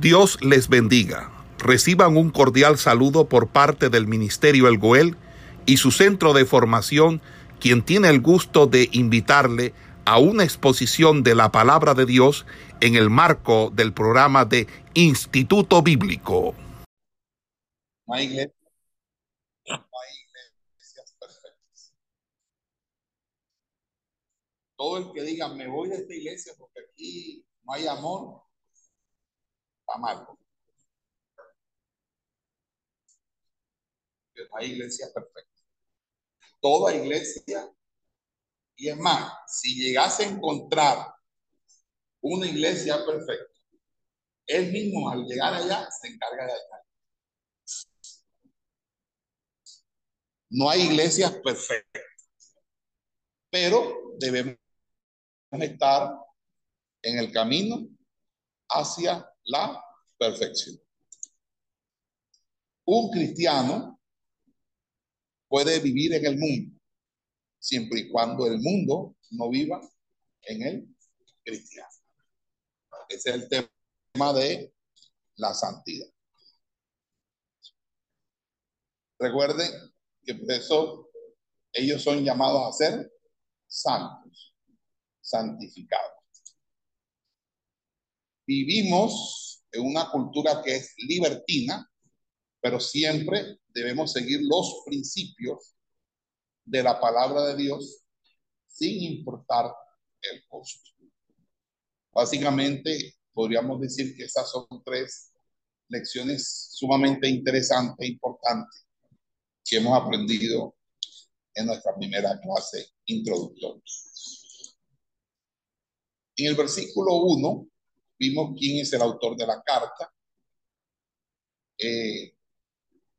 Dios les bendiga. Reciban un cordial saludo por parte del Ministerio El Goel y su centro de formación, quien tiene el gusto de invitarle a una exposición de la palabra de Dios en el marco del programa de Instituto Bíblico. Todo el que diga, me voy de esta iglesia porque aquí no hay amor, está mal. No hay iglesia perfecta. Toda iglesia, y es más, si llegase a encontrar una iglesia perfecta, él mismo al llegar allá se encarga de allá. No hay iglesias perfectas, pero debemos estar en el camino hacia la perfección. Un cristiano puede vivir en el mundo, siempre y cuando el mundo no viva en el cristiano. Ese es el tema de la santidad. Recuerden que por eso ellos son llamados a ser santos, santificados. Vivimos en una cultura que es libertina, pero siempre debemos seguir los principios de la palabra de Dios sin importar el costo. Básicamente, podríamos decir que esas son tres lecciones sumamente interesantes e importantes que hemos aprendido en nuestra primera clase introductoria. En el versículo 1 vimos quién es el autor de la carta. Eh,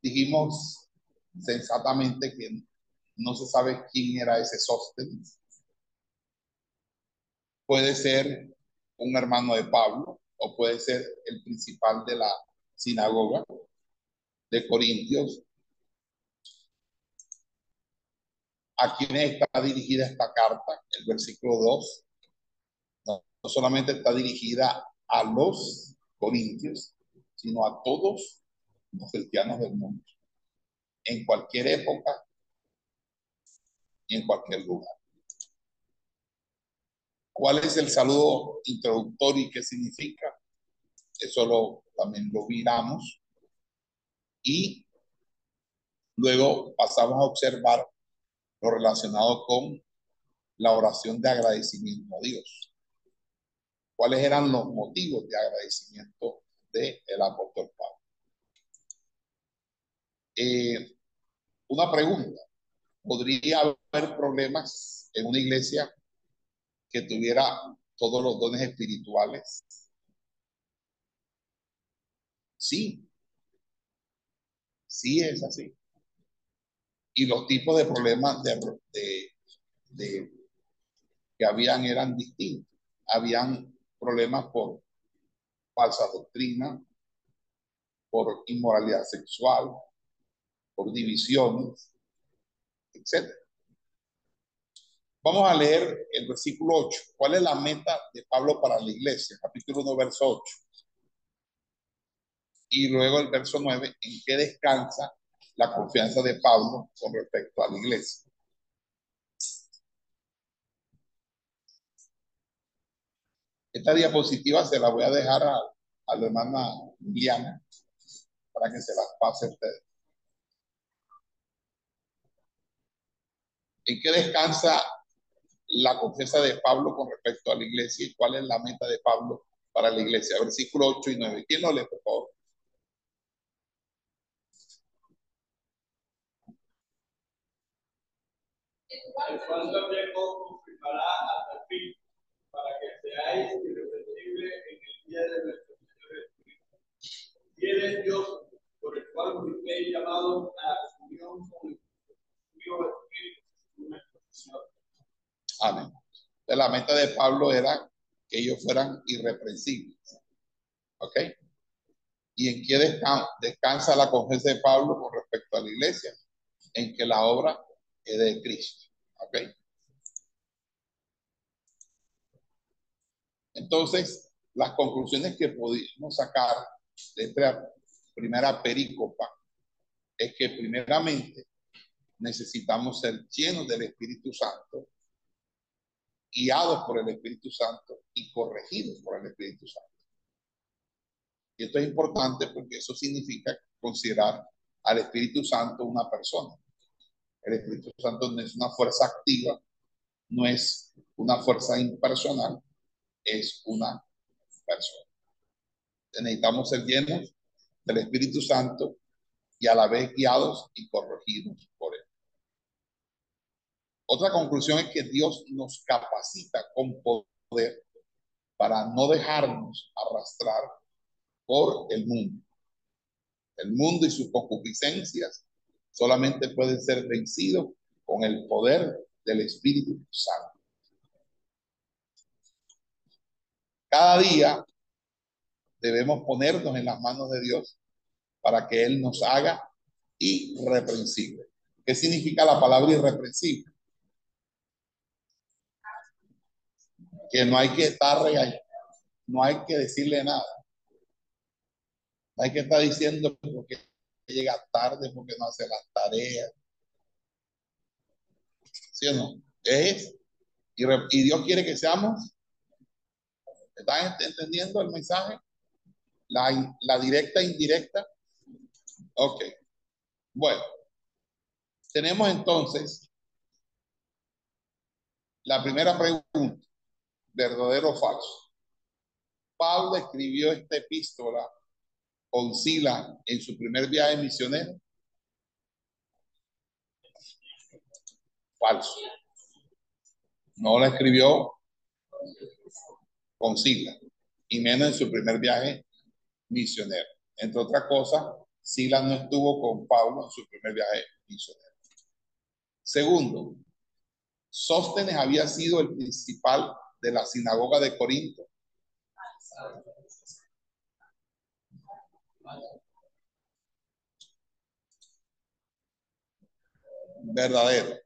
dijimos sensatamente que no se sabe quién era ese Sóstenes. Puede ser un hermano de Pablo o puede ser el principal de la sinagoga de Corintios. ¿A quién está dirigida esta carta? El versículo 2. No, no solamente está dirigida a los corintios, sino a todos los cristianos del mundo, en cualquier época y en cualquier lugar. ¿Cuál es el saludo introductorio y qué significa? Eso lo, también lo miramos. Y luego pasamos a observar lo relacionado con la oración de agradecimiento a Dios. ¿Cuáles eran los motivos de agradecimiento del el apóstol Pablo? Eh, una pregunta. ¿Podría haber problemas en una iglesia que tuviera todos los dones espirituales? Sí. Sí es así. Y los tipos de problemas de, de, de, que habían eran distintos. Habían problemas por falsa doctrina, por inmoralidad sexual, por divisiones, etc. Vamos a leer el versículo 8. ¿Cuál es la meta de Pablo para la iglesia? Capítulo 1, verso 8. Y luego el verso 9, ¿en qué descansa la confianza de Pablo con respecto a la iglesia? Esta diapositiva se la voy a dejar a, la hermana Liliana para que se las pase a ustedes. ¿En qué descansa la confianza de Pablo con respecto a la iglesia y cuál es la meta de Pablo para la iglesia? Versículo 8 y 9. ¿Quién lo lee, por favor? El cual también hasta el fin, para que seáis irreprensibles en el día de nuestro Señor Jesucristo. Fiel es Dios, por el cual fuisteis llamados a la comunión con el Dios Espíritu, nuestro Señor. Amén. La meta de Pablo era que ellos fueran irreprensibles. ¿Ok? ¿Y en qué descansa, descansa la confianza de Pablo con respecto a la iglesia? En que la obra es de Cristo. ¿Ok? Entonces, las conclusiones que pudimos sacar de esta primera perícopa es que primeramente necesitamos ser llenos del Espíritu Santo, guiados por el Espíritu Santo y corregidos por el Espíritu Santo. Y esto es importante porque eso significa considerar al Espíritu Santo una persona. El Espíritu Santo no es una fuerza activa, no es una fuerza impersonal, es una persona. Necesitamos ser llenos del Espíritu Santo y a la vez guiados y corregidos por Él. Otra conclusión es que Dios nos capacita con poder para no dejarnos arrastrar por el mundo. El mundo y sus concupiscencias solamente pueden ser vencidos con el poder del Espíritu Santo. Cada día debemos ponernos en las manos de Dios para que Él nos haga irreprensible. ¿Qué significa la palabra irreprensible? Que no hay que estar no hay que decirle nada. No hay que estar diciendo porque llega tarde, porque no hace las tareas. ¿Sí o no? Es, y Dios quiere que seamos ¿Están entendiendo el mensaje? La, directa e indirecta. Ok. Bueno, tenemos entonces la primera pregunta, verdadero o falso. Pablo escribió esta epístola con Sila en su primer viaje misionero. Falso. No la escribió con Sila, y menos en su primer viaje misionero. Entre otras cosas, Sila no estuvo con Pablo en su primer viaje misionero. Segundo, Sóstenes había sido el principal de la sinagoga de Corinto. Verdadero.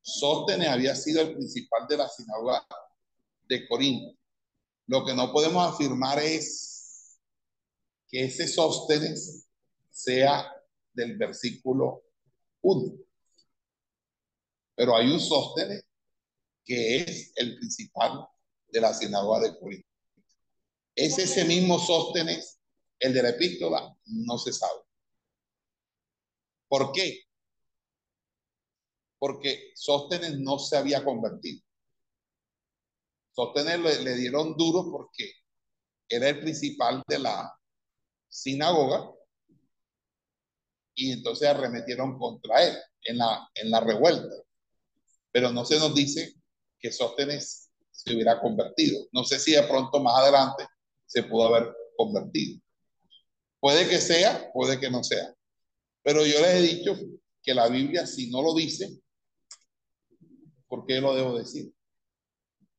Sóstenes había sido el principal de la sinagoga de Corinto. Lo que no podemos afirmar es que ese sóstenes sea del versículo 1. Pero hay un sóstenes que es el principal de la sinagoga de Corinto. ¿Es ese mismo sóstenes el de la epístola? No se sabe. ¿Por qué? Porque Sóstenes no se había convertido. Sostener le, dieron duro porque era el principal de la sinagoga y entonces arremetieron contra él en la, en la revuelta. Pero no se nos dice que Sóstenes se hubiera convertido. No sé si de pronto más adelante se pudo haber convertido. Puede que sea, puede que no sea. Pero yo les he dicho que la Biblia, si no lo dice, ¿por qué lo debo decir?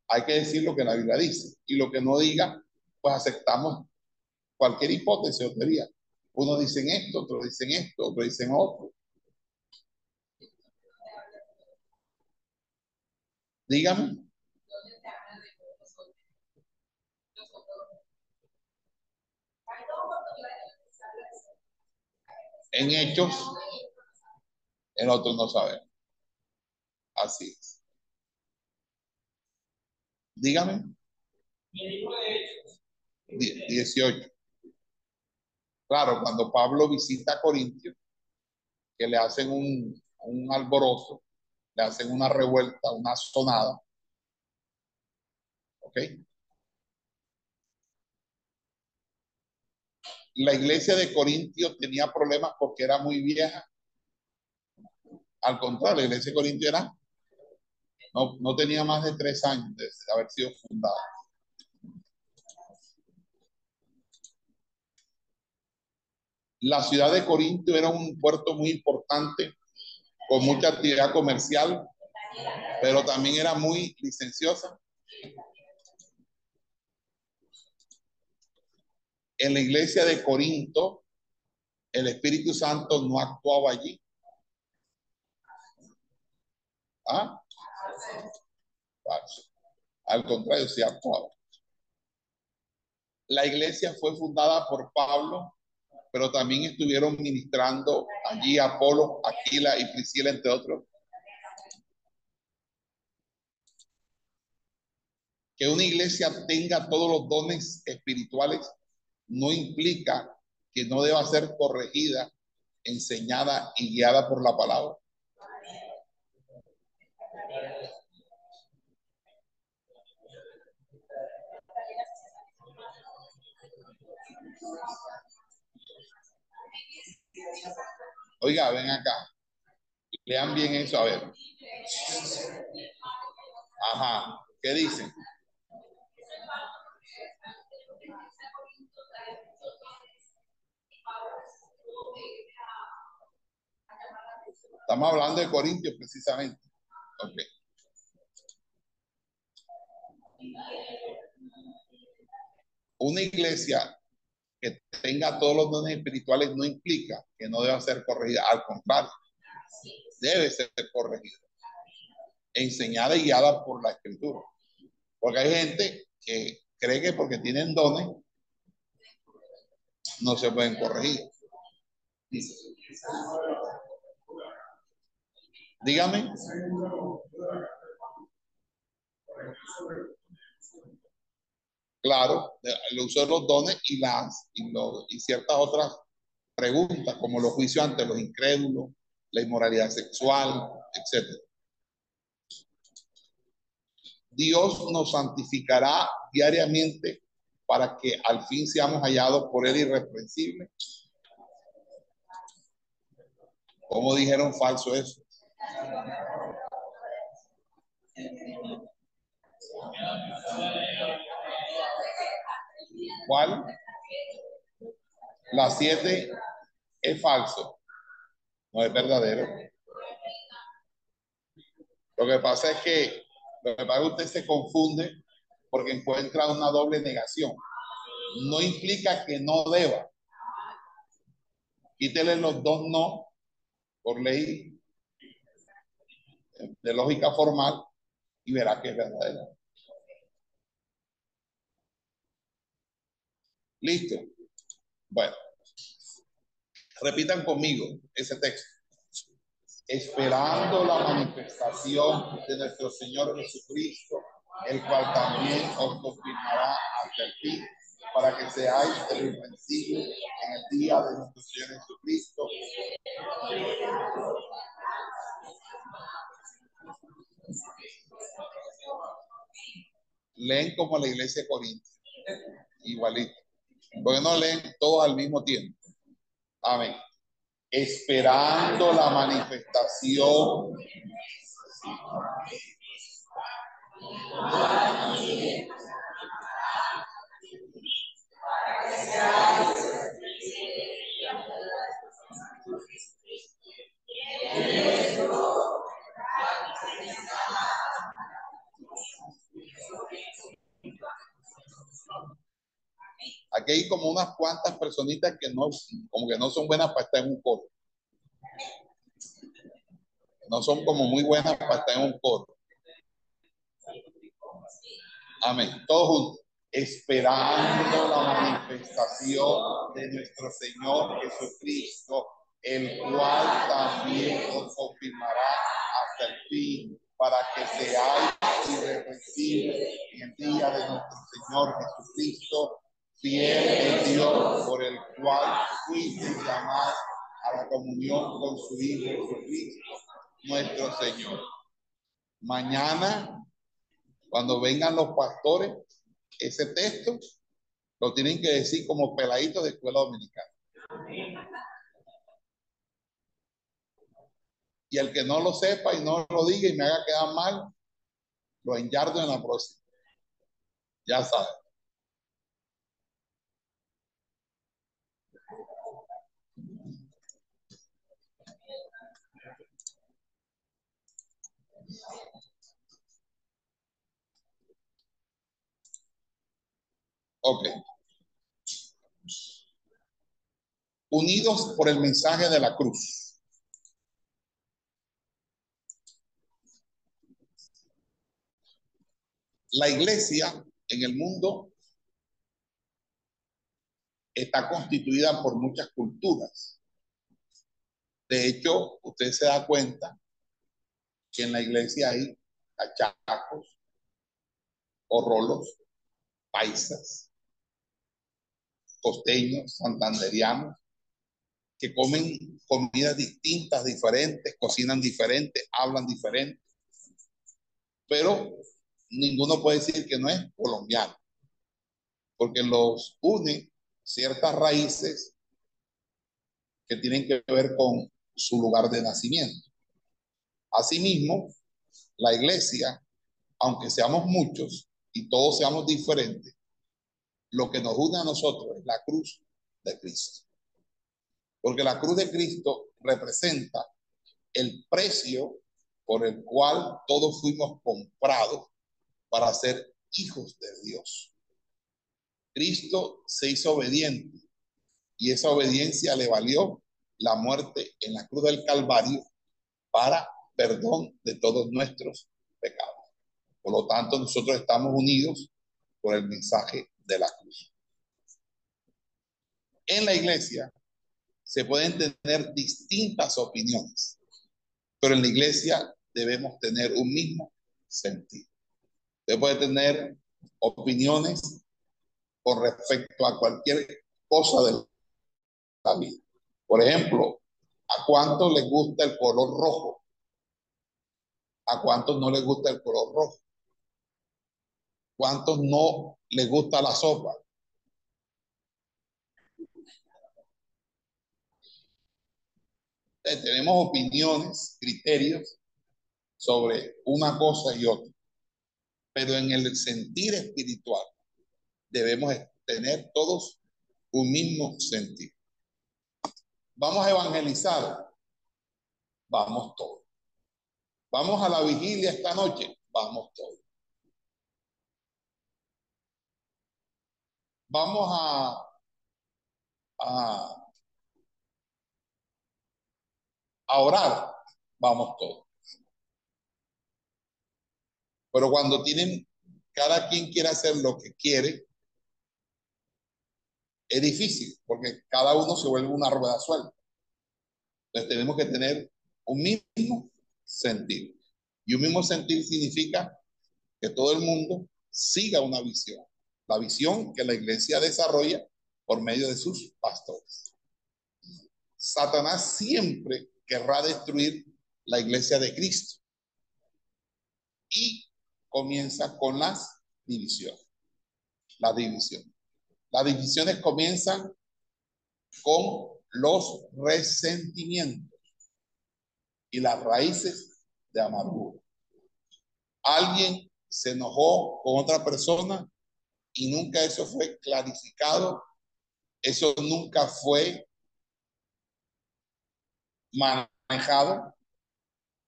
Hay que decir lo que la Biblia dice. Y lo que no diga, pues aceptamos cualquier hipótesis o teoría. Unos dicen esto, otros dicen esto, otros dicen otro. Dígame. En hechos, en otros no sabemos. Así es. Dígame. 18. Claro, cuando Pablo visita Corintio, que le hacen un, un alborozo, le hacen una revuelta, una sonada. ¿Ok? La iglesia de Corintio tenía problemas porque era muy vieja. Al contrario, la iglesia de Corintio era no, tenía más de tres años de haber sido fundada. La ciudad de Corinto era un puerto muy importante, con mucha actividad comercial, pero también era muy licenciosa. En la iglesia de Corinto, el Espíritu Santo no actuaba allí. ¿Ah? Al contrario, se actuaba. La iglesia fue fundada por Pablo, pero también estuvieron ministrando allí Apolo, Aquila y Priscila, entre otros. Que una iglesia tenga todos los dones espirituales no implica que no deba ser corregida, enseñada y guiada por la palabra. Oiga, ven acá. Lean bien eso, a ver. Ajá, ¿qué dicen? Estamos hablando de Corintios precisamente. Ok. Una iglesia que tenga todos los dones espirituales no implica que no deba ser corregida. Al contrario, debe ser corregida. Enseñada y guiada por la escritura. Porque hay gente que cree que porque tienen dones no se pueden corregir. Dígame. Claro, el uso de los dones y, las, y, y ciertas otras preguntas, como los juicios ante los incrédulos, la inmoralidad sexual, etc. Dios nos santificará diariamente para que al fin seamos hallados por Él irreprensibles. ¿Cómo dijeron falso eso? ¿Cuál? La 7 es falso. No es verdadero. Lo que pasa es que lo que pasa es que usted se confunde porque encuentra una doble negación. No implica que no deba. Quítele los dos no por ley de lógica formal y verá que es verdadero. Listo. Bueno, repitan conmigo ese texto. Esperando la manifestación de nuestro Señor Jesucristo, el cual también os confirmará hasta el fin, para que seáis irrevencibles en el día de nuestro Señor Jesucristo. Leen como la iglesia de Corinto, igualito. Porque no leen todos al mismo tiempo. Amén. Esperando la manifestación. Aquí hay como unas cuantas personitas que no, como que no son buenas para estar en un coro. No son como muy buenas para estar en un coro. Amén. Todos juntos. Esperando la manifestación de nuestro Señor Jesucristo, el cual también nos confirmará hasta el fin, para que seáis irreversibles en el día de nuestro Señor Jesucristo, fiel el Dios por el cual fuiste llamado a la comunión con su Hijo nuestro Señor. Mañana, cuando vengan los pastores, ese texto lo tienen que decir como peladito de escuela dominicana. Y el que no lo sepa y no lo diga y me haga quedar mal, lo enyardo en la próxima. Ya saben. Ok. Unidos por el mensaje de la cruz. La iglesia en el mundo está constituida por muchas culturas. De hecho, usted se da cuenta que en la iglesia hay cachacos, o rolos, paisas, costeños, santanderianos, que comen comidas distintas, diferentes, cocinan diferentes, hablan diferente, pero ninguno puede decir que no es colombiano, porque los unen ciertas raíces que tienen que ver con su lugar de nacimiento. Asimismo, la iglesia, aunque seamos muchos y todos seamos diferentes, lo que nos une a nosotros es la cruz de Cristo. Porque la cruz de Cristo representa el precio por el cual todos fuimos comprados para ser hijos de Dios. Cristo se hizo obediente y esa obediencia le valió la muerte en la cruz del Calvario para perdón de todos nuestros pecados. Por lo tanto, nosotros estamos unidos por el mensaje de la cruz. En la iglesia se pueden tener distintas opiniones, pero en la iglesia debemos tener un mismo sentido. Usted puede tener opiniones con respecto a cualquier cosa de la vida. Por ejemplo, ¿a cuánto les gusta el color rojo? ¿A cuántos no les gusta el color rojo? ¿Cuántos no les gusta la sopa? tenemos opiniones, criterios sobre una cosa y otra, pero en el sentir espiritual debemos tener todos un mismo sentido. Vamos a evangelizar, vamos todos. Vamos a la vigilia esta noche, vamos todos. Vamos a, a, orar, vamos todos. Pero cuando tienen, cada quien quiere hacer lo que quiere, es difícil porque cada uno se vuelve una rueda suelta. Entonces tenemos que tener un mismo sentido. Y un mismo sentido significa que todo el mundo siga una visión. La visión que la iglesia desarrolla por medio de sus pastores. Satanás siempre querrá destruir la iglesia de Cristo. Y comienza con las divisiones. La división. Las divisiones comienzan con los resentimientos y las raíces de amargura. Alguien se enojó con otra persona y nunca eso fue clarificado, eso nunca fue manejado,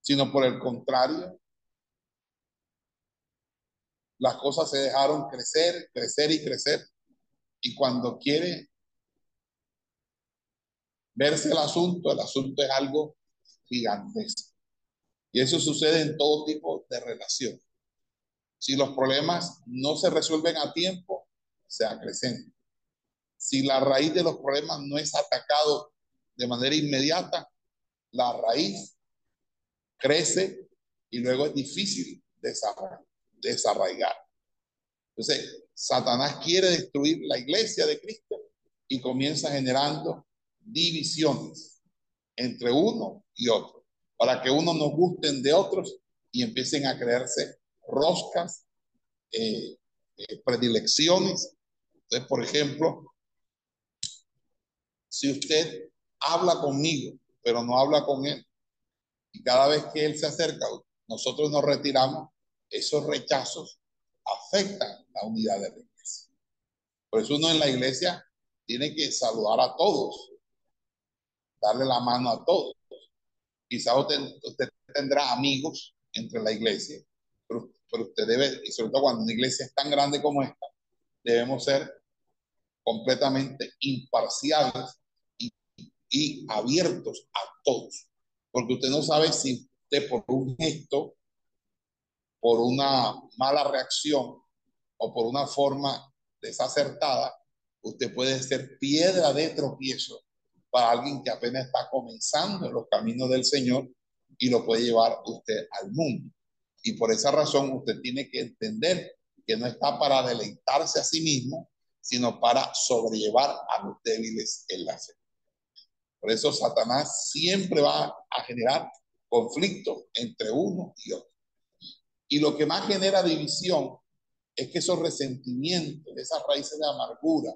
sino por el contrario, las cosas se dejaron crecer, crecer y crecer y cuando quiere verse el asunto, el asunto es algo gigantesco. Y eso sucede en todo tipo de relación. Si los problemas no se resuelven a tiempo, se acrecentan. Si la raíz de los problemas no es atacado de manera inmediata, la raíz crece y luego es difícil desarraigar. Entonces, Satanás quiere destruir la iglesia de Cristo y comienza generando divisiones entre uno y otro, para que uno nos gusten de otros y empiecen a creerse roscas, eh, eh, predilecciones. Entonces, por ejemplo, si usted habla conmigo, pero no habla con él, y cada vez que él se acerca, nosotros nos retiramos, esos rechazos afectan la unidad de la iglesia. Por eso uno en la iglesia tiene que saludar a todos, darle la mano a todos. Quizá usted, tendrá amigos entre la iglesia, pero, usted debe, y sobre todo cuando una iglesia es tan grande como esta, debemos ser completamente imparciales y, abiertos a todos. Porque usted no sabe si usted por un gesto por una mala reacción o por una forma desacertada usted puede ser piedra de tropiezo para alguien que apenas está comenzando en los caminos del Señor y lo puede llevar usted al mundo. Y por esa razón usted tiene que entender que no está para deleitarse a sí mismo, sino para sobrellevar a los débiles en la fe. Por eso Satanás siempre va a generar conflicto entre uno y otro. Y lo que más genera división es que esos resentimientos, esas raíces de amargura,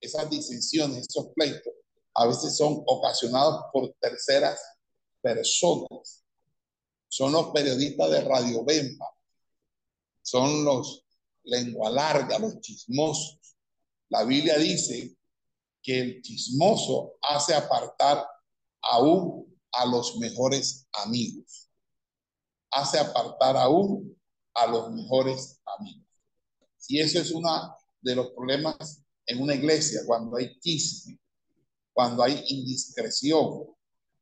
esas disensiones, esos pleitos, a veces son ocasionados por terceras personas. Son los periodistas de Radio Bemba, son los lengua larga, los chismosos. La Biblia dice que el chismoso hace apartar aún a los mejores amigos. Hace apartar aún a los mejores amigos. Y eso es uno de los problemas en una iglesia, cuando hay chisme, cuando hay indiscreción,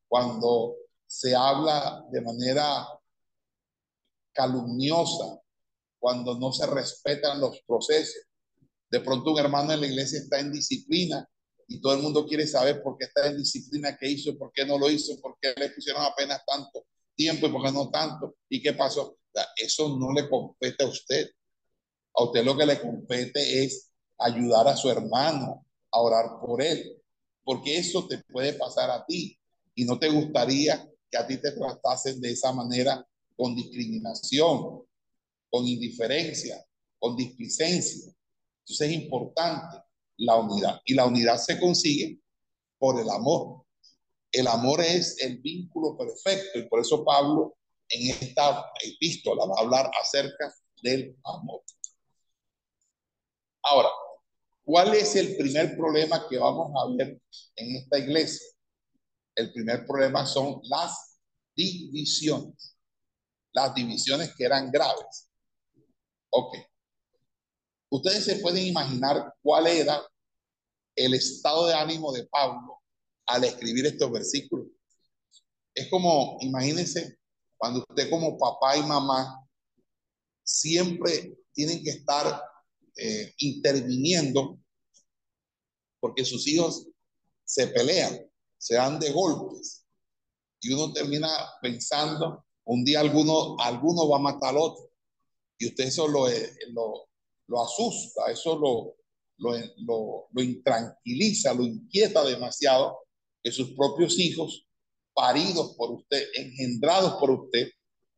cuando se habla de manera calumniosa, cuando no se respetan los procesos. De pronto un hermano en la iglesia está en disciplina y todo el mundo quiere saber por qué está en disciplina, qué hizo, por qué no lo hizo, por qué le pusieron apenas tanto tiempo y por qué no tanto y qué pasó. Eso no le compete a usted. A usted lo que le compete es ayudar a su hermano, a orar por él, porque eso te puede pasar a ti y no te gustaría que a ti te tratasen de esa manera con discriminación, con indiferencia, con displicencia. Entonces es importante la unidad y la unidad se consigue por el amor. El amor es el vínculo perfecto y por eso Pablo en esta epístola va a hablar acerca del amor. Ahora, ¿cuál es el primer problema que vamos a ver en esta iglesia? El primer problema son las divisiones. Las divisiones que eran graves. Ok. Ustedes se pueden imaginar cuál era el estado de ánimo de Pablo al escribir estos versículos. Es como, imagínense, cuando usted como papá y mamá siempre tienen que estar eh, interviniendo porque sus hijos se pelean, se dan de golpes y uno termina pensando, un día alguno, alguno va a matar al otro y usted eso lo, eh, lo, lo asusta, eso lo, lo, lo, intranquiliza, lo inquieta demasiado que sus propios hijos, paridos por usted, engendrados por usted,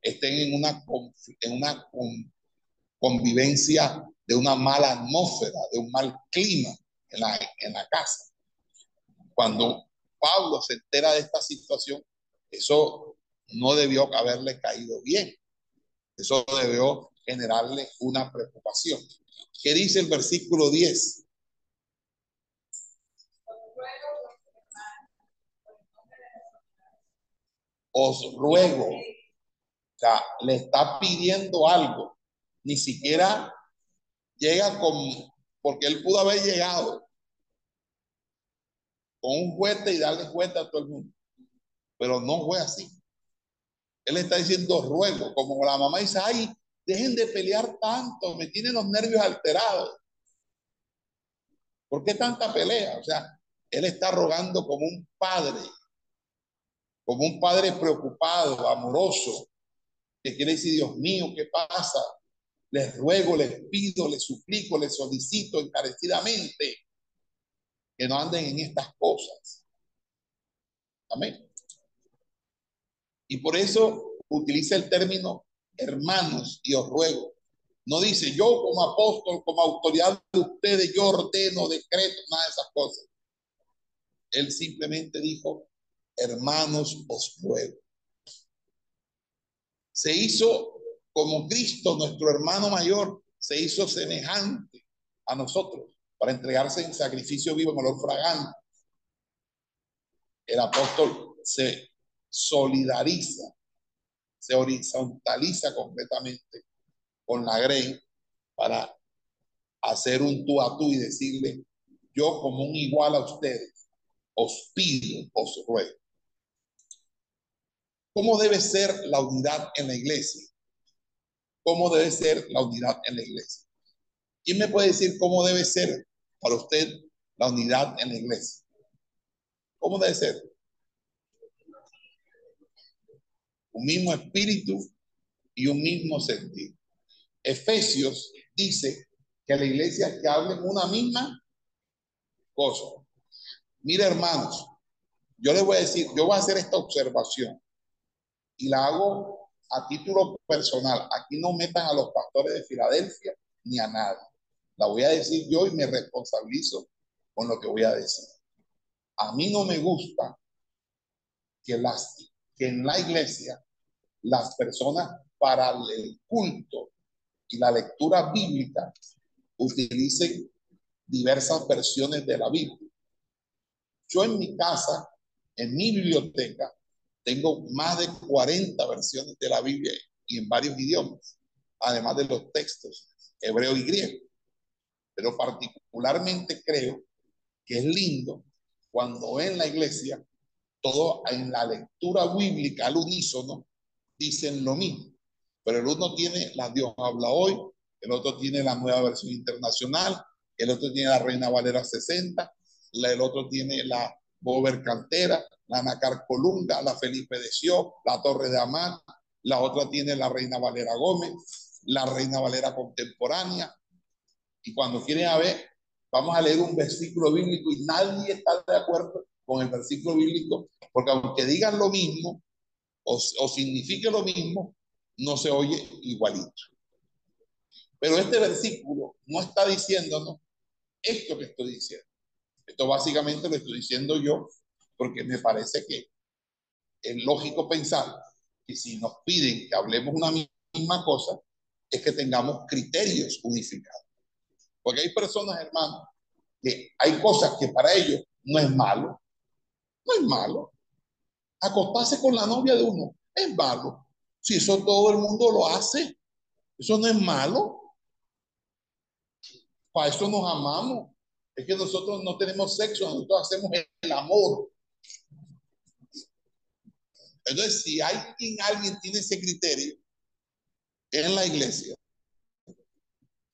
estén en una, en una convivencia de una mala atmósfera, de un mal clima en la, en la casa. Cuando Pablo se entera de esta situación, eso no debió haberle caído bien. Eso debió generarle una preocupación. ¿Qué dice el versículo 10? Os ruego, o sea, le está pidiendo algo, ni siquiera llega con, porque él pudo haber llegado con un juguete y darle cuenta a todo el mundo, pero no fue así. Él está diciendo ruego, como la mamá dice, ay, Dejen de pelear tanto, me tienen los nervios alterados. ¿Por qué tanta pelea? O sea, él está rogando como un padre, como un padre preocupado, amoroso, que quiere decir, Dios mío, ¿qué pasa? Les ruego, les pido, les suplico, les solicito encarecidamente que no anden en estas cosas. Amén. Y por eso utiliza el término hermanos, y os ruego. No dice yo como apóstol, como autoridad de ustedes, yo ordeno, decreto, nada de esas cosas. Él simplemente dijo, hermanos, os ruego. Se hizo como Cristo, nuestro hermano mayor, se hizo semejante a nosotros para entregarse en sacrificio vivo en olor fragante. El apóstol se solidariza se horizontaliza completamente con la grey para hacer un tú a tú y decirle, yo como un igual a ustedes, os pido, os ruego. ¿Cómo debe ser la unidad en la iglesia? ¿Cómo debe ser la unidad en la iglesia? ¿Quién me puede decir cómo debe ser para usted la unidad en la iglesia. ¿Cómo debe ser? Un mismo espíritu y un mismo sentido. Efesios dice que la iglesia que hablen una misma cosa. Mira, hermanos, yo les voy a decir, yo voy a hacer esta observación y la hago a título personal. Aquí no metan a los pastores de Filadelfia ni a nadie. La voy a decir yo y me responsabilizo con lo que voy a decir. A mí no me gusta que, las, que en la iglesia las personas para el culto y la lectura bíblica utilicen diversas versiones de la Biblia. Yo en mi casa, en mi biblioteca, tengo más de 40 versiones de la Biblia y en varios idiomas, además de los textos hebreo y griego. Pero particularmente creo que es lindo cuando en la iglesia, todo en la lectura bíblica al unísono, dicen lo mismo. Pero el uno tiene la Dios habla hoy, el otro tiene la nueva versión internacional, el otro tiene la Reina Valera 60, el otro tiene la Bober Cantera, la Nacar Colunga, la Felipe de Sió, la Torre de Amán, la otra tiene la Reina Valera Gómez, la Reina Valera contemporánea. Y cuando quieren a ver, vamos a leer un versículo bíblico y nadie está de acuerdo con el versículo bíblico, porque aunque digan lo mismo o, o signifique lo mismo, no se oye igualito. Pero este versículo no está diciéndonos esto que estoy diciendo. Esto básicamente lo estoy diciendo yo porque me parece que es lógico pensar que si nos piden que hablemos una misma cosa, es que tengamos criterios unificados. Porque hay personas, hermanos, que hay cosas que para ellos no es malo. No es malo. Acostarse con la novia de uno es malo. Si eso todo el mundo lo hace, eso no es malo. Para eso nos amamos. Es que nosotros no tenemos sexo, nosotros hacemos el amor. Entonces, si hay alguien tiene ese criterio en la iglesia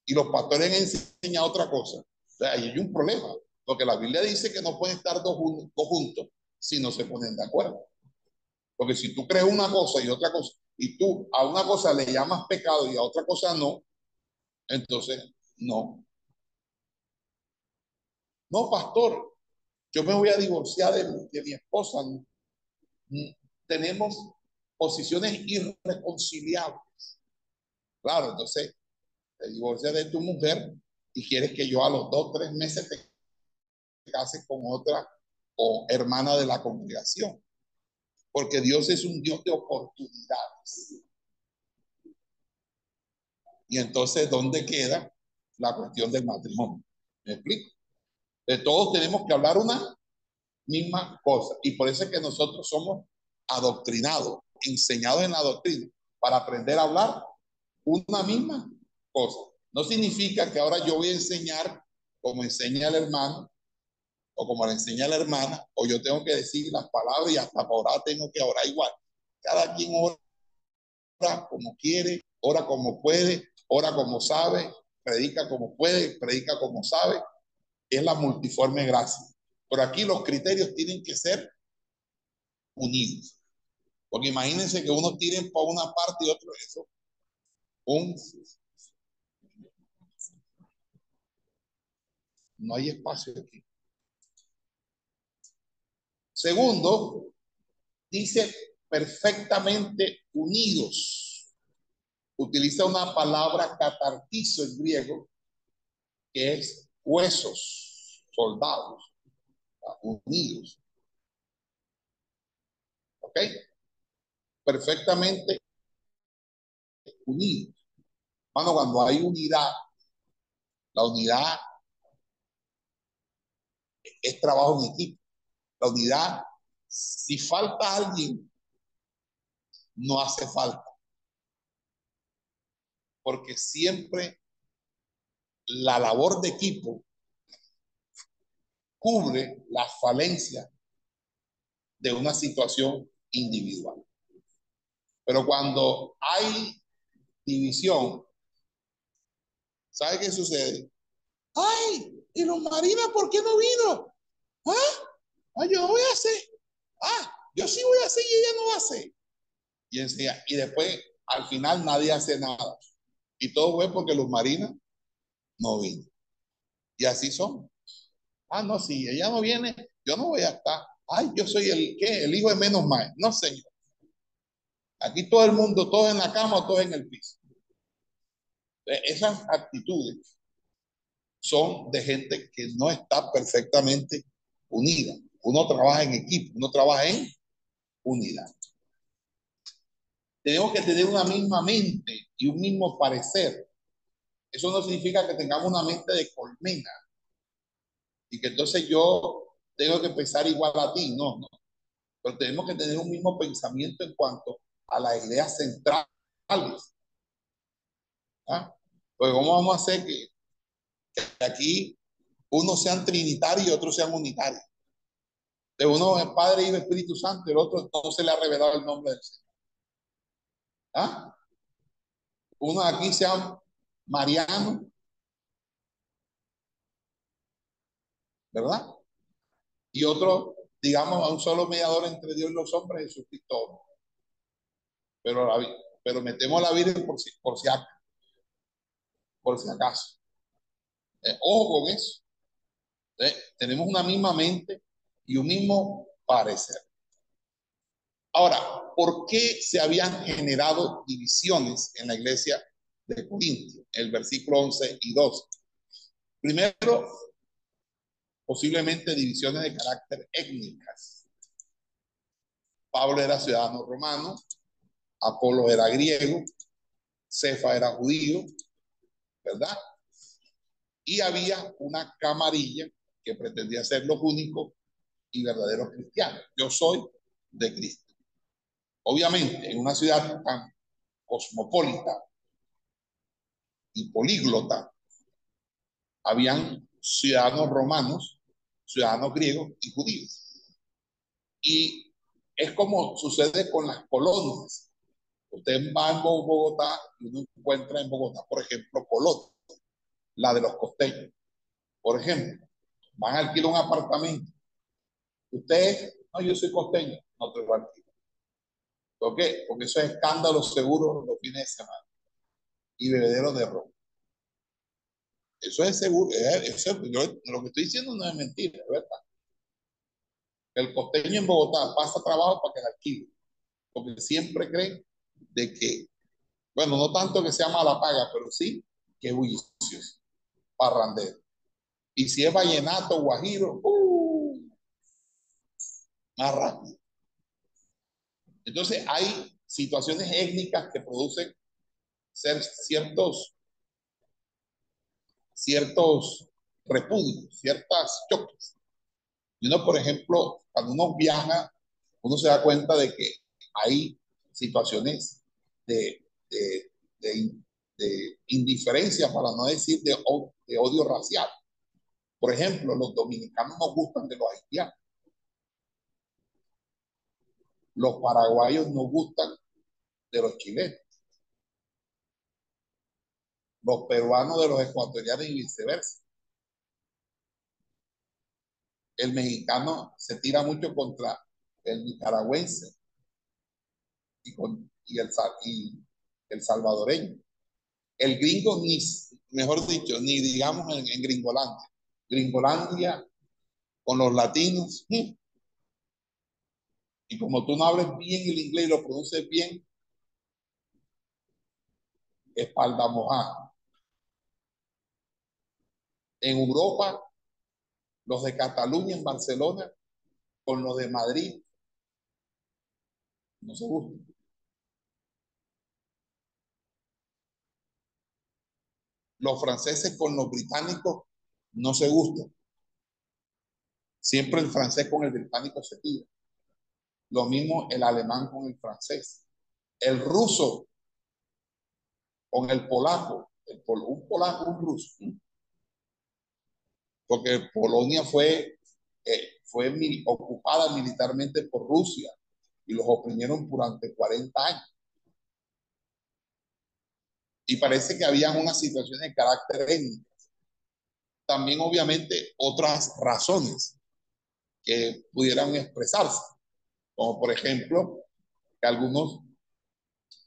y los pastores enseñan otra cosa, ahí hay un problema, porque la Biblia dice que no pueden estar dos, juntos si no se ponen de acuerdo. Porque si tú crees una cosa y otra cosa, y tú a una cosa le llamas pecado y a otra cosa no, entonces no. No, pastor, yo me voy a divorciar de, mi esposa. Tenemos posiciones irreconciliables. Claro, entonces te divorcias de tu mujer y quieres que yo a los dos, tres meses te case con otra o hermana de la congregación. Porque Dios es un Dios de oportunidades. Y entonces, ¿dónde queda la cuestión del matrimonio? ¿Me explico? De todos tenemos que hablar una misma cosa. Y por eso es que nosotros somos adoctrinados, enseñados en la doctrina, para aprender a hablar una misma No significa que ahora yo voy a enseñar como enseña el hermano o como le enseña la hermana, o yo tengo que decir las palabras y hasta para orar tengo que orar igual. Cada quien ora como quiere, ora como puede, ora como sabe, predica como puede, predica como sabe, es la multiforme gracia. Pero aquí los criterios tienen que ser unidos. Porque imagínense que uno tiren para una parte y otro eso. Un no hay espacio aquí. Segundo, dice perfectamente unidos. Utiliza una palabra catartizo en griego, que es huesos, soldados, unidos. ¿Ok? Perfectamente unidos. Bueno, cuando hay unidad, la unidad es trabajo en equipo. La unidad, si falta alguien, no hace falta. Porque siempre la labor de equipo cubre las falencias de una situación individual. Pero cuando hay división, ¿sabe qué sucede? ¡Ay! ¿Y los marinas por qué no vino? ¿Ah? ah, yo voy a hacer. Ah, yo sí voy a hacer y ella no va a hacer. Y, decía, y después, al final, nadie hace nada. Y todo fue porque los marinas no vino. Y así son. Ah, no, si ella no viene, yo no voy a estar. Ay, yo soy el ¿qué? El hijo de menos mal. No, señor. Aquí todo el mundo, todo en la cama, todo en el piso. Esas actitudes son de gente que no está perfectamente unida. Uno trabaja en equipo, uno trabaja en unidad. Tenemos que tener una misma mente y un mismo parecer. Eso no significa que tengamos una mente de colmena y que entonces yo tengo que pensar igual a ti, no, no. Pero tenemos que tener un mismo pensamiento en cuanto a las ideas centrales. ¿Ah? Pues ¿cómo vamos a hacer que, aquí unos sean trinitarios y otros sean unitarios? De uno es Padre, y Espíritu Santo, el otro no se le ha revelado el nombre del Señor. ¿Ah? Uno aquí sea Mariano, ¿verdad? Y otro, digamos, a un solo mediador entre Dios y los hombres, Jesucristo. Pero, la, pero metemos la Virgen por si, por si. Por si acaso. Eh, ojo con eso. Eh, tenemos una misma mente y un mismo parecer. Ahora, ¿por qué se habían generado divisiones en la iglesia de Corintio? El versículo 11 y 12. Primero, posiblemente divisiones de carácter étnicas. Pablo era ciudadano romano, Apolo era griego, Cefa era judío, ¿verdad? Y había una camarilla que pretendía ser los únicos y verdaderos cristianos. Yo soy de Cristo. Obviamente, en una ciudad tan cosmopolita y políglota, habían ciudadanos romanos, ciudadanos griegos y judíos. Y es como sucede con las colonias. Usted va en Bogotá y uno encuentra en Bogotá, por ejemplo, Colón, la de los costeños. Por ejemplo, van a alquilar un apartamento. Usted, no, yo soy costeño, no te lo alquilo. ¿Por qué? Porque eso es escándalo seguro los fines de semana y bebedero de ropa. Eso es seguro. Eso, yo, lo que estoy diciendo no es mentira, es verdad. El costeño en Bogotá pasa trabajo para que la alquile. Porque siempre creen de que, bueno, no tanto que sea mala paga, pero sí que es bullicioso, parrandero. Y si es vallenato, guajiro, uh, más rápido. Entonces hay situaciones étnicas que producen ser ciertos, ciertos repudios, ciertas choques. Y uno, por ejemplo, cuando uno viaja, uno se da cuenta de que hay situaciones de, indiferencia, para no decir de, de odio racial. Por ejemplo, los dominicanos no gustan de los haitianos. Los paraguayos no gustan de los chilenos. Los peruanos de los ecuatorianos y viceversa. El mexicano se tira mucho contra el nicaragüense y, con, y, el, y el salvadoreño. El gringo, ni, mejor dicho, ni digamos en, en Gringolandia. Gringolandia con los latinos, y como tú no hables bien el inglés y lo produces bien, espalda mojada. En Europa, los de Cataluña en Barcelona, con los de Madrid, no se gustan. Los franceses con los británicos no se gustan. Siempre el francés con el británico se tira. Lo mismo el alemán con el francés. El ruso con el polaco. un polaco, un ruso. Porque Polonia fue, eh, fue ocupada militarmente por Rusia y los oprimieron durante 40 años. Y parece que había una situación de carácter étnico. también obviamente otras razones que pudieran expresarse, como por ejemplo que algunos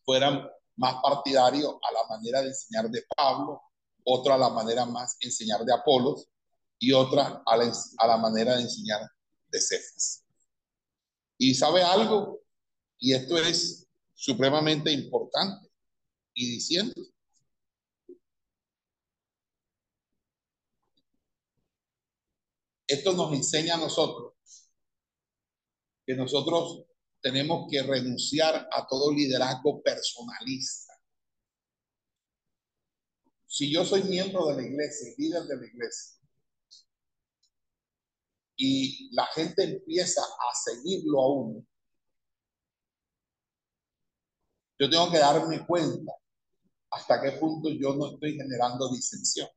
fueran más partidarios a la manera de enseñar de Pablo, otro a la manera más enseñar de Apolos y otra a la, a la manera de enseñar de Cefas. Y sabe algo, y esto es supremamente importante, y diciendo, esto nos enseña a nosotros que nosotros tenemos que renunciar a todo liderazgo personalista. Si yo soy miembro de la iglesia, líder de la iglesia, y la gente empieza a seguirlo a uno, yo tengo que darme cuenta hasta qué punto yo no estoy generando disensión.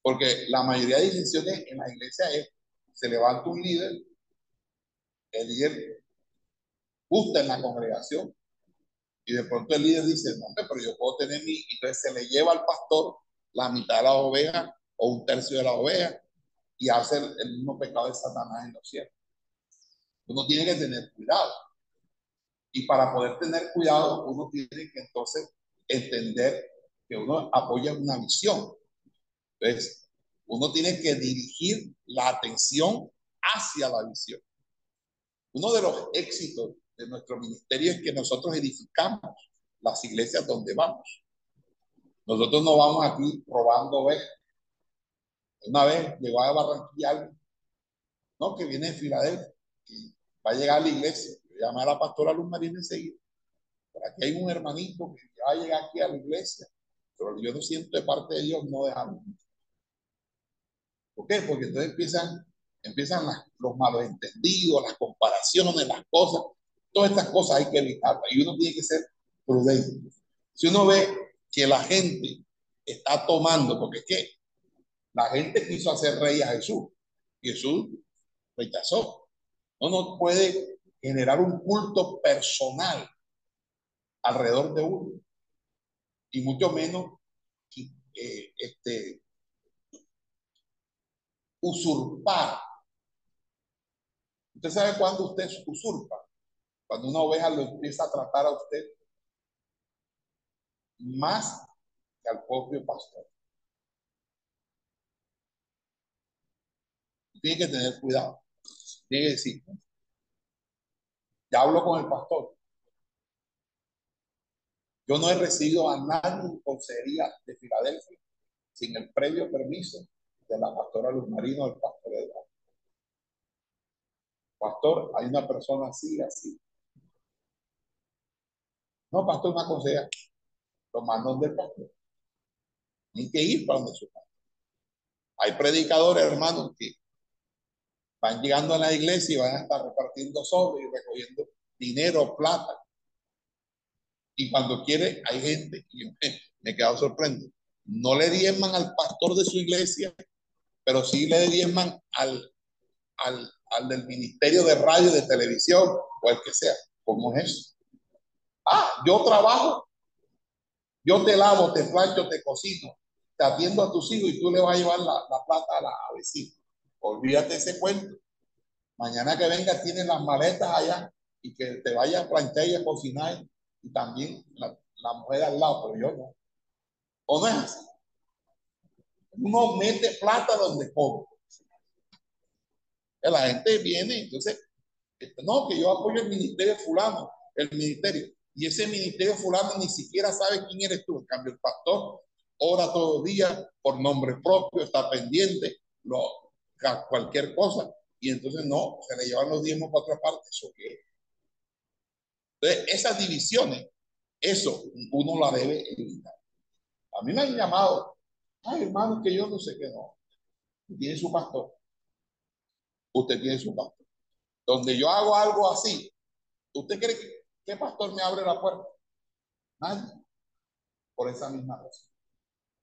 Porque la mayoría de disensiones en la iglesia es, se levanta un líder, el líder gusta en la congregación y de pronto el líder dice, no, pero yo puedo tener mi, entonces se le lleva al pastor la mitad de la oveja o un tercio de la oveja y hace el, mismo pecado de Satanás en los cielos. Uno tiene que tener cuidado. Y para poder tener cuidado, uno tiene que entonces entender que uno apoya una visión. Entonces, uno tiene que dirigir la atención hacia la visión. Uno de los éxitos de nuestro ministerio es que nosotros edificamos las iglesias donde vamos. Nosotros no vamos aquí robando ovejas. Una vez llegó a Barranquilla no, que viene de Filadelfia, y va a llegar a la iglesia. A la pastora Luz Marina enseguida. Por aquí hay un hermanito que va a llegar aquí a la iglesia, pero yo no siento de parte de Dios no dejarlo. ¿Por qué? Porque entonces empiezan, empiezan los malos entendidos, las comparaciones, las cosas. Todas estas cosas hay que evitarlas y uno tiene que ser prudente. Si uno ve que la gente está tomando, porque es que la gente quiso hacer rey a Jesús. Jesús rechazó. No puede generar un culto personal alrededor de uno. Y mucho menos eh, este, usurpar. ¿Usted sabe cuándo usted usurpa? Cuando una oveja lo empieza a tratar a usted más que al propio pastor. Tiene que tener cuidado. Tiene que decir, ya hablo con el pastor. Yo no he recibido a nadie en consejería de Filadelfia sin el previo permiso de la pastora Luz Marino del pastor Eduardo. Pastor, hay una persona así, así. No, pastor, una consejera. Lo mandan del pastor. Tienen que ir para donde su pastor. Hay predicadores, hermanos, que van llegando a la iglesia y van a estar repartiendo sobre y recogiendo dinero, plata. Y cuando quiere, hay gente, y me, me he quedado sorprendido, no le diezman al pastor de su iglesia, pero sí le diezman al, al, al del ministerio de radio, de televisión, o el que sea. ¿Cómo es eso? Ah, yo trabajo, yo te lavo, te plancho, te cocino, te atiendo a tus hijos y tú le vas a llevar la, la plata a la vecina. Olvídate ese cuento. Mañana que venga tiene las maletas allá y que te vaya a planchar y a cocinar y también la, mujer al lado, pero yo no. ¿O no es así? Uno mete plata donde come. La gente viene, entonces, este, no, que yo apoyo el ministerio fulano, el ministerio. Y ese ministerio fulano ni siquiera sabe quién eres tú. En cambio, el pastor ora todo día por nombre propio, está pendiente, lo, cualquier cosa, y entonces no, se le llevan los diezmos para otra parte, ¿eso qué? Entonces, esas divisiones, eso uno la debe evitar. A mí me han llamado, ay hermano, que yo no sé qué no. Tiene su pastor. Usted tiene su pastor. Donde yo hago algo así, ¿usted cree que qué pastor me abre la puerta? Por esa misma razón.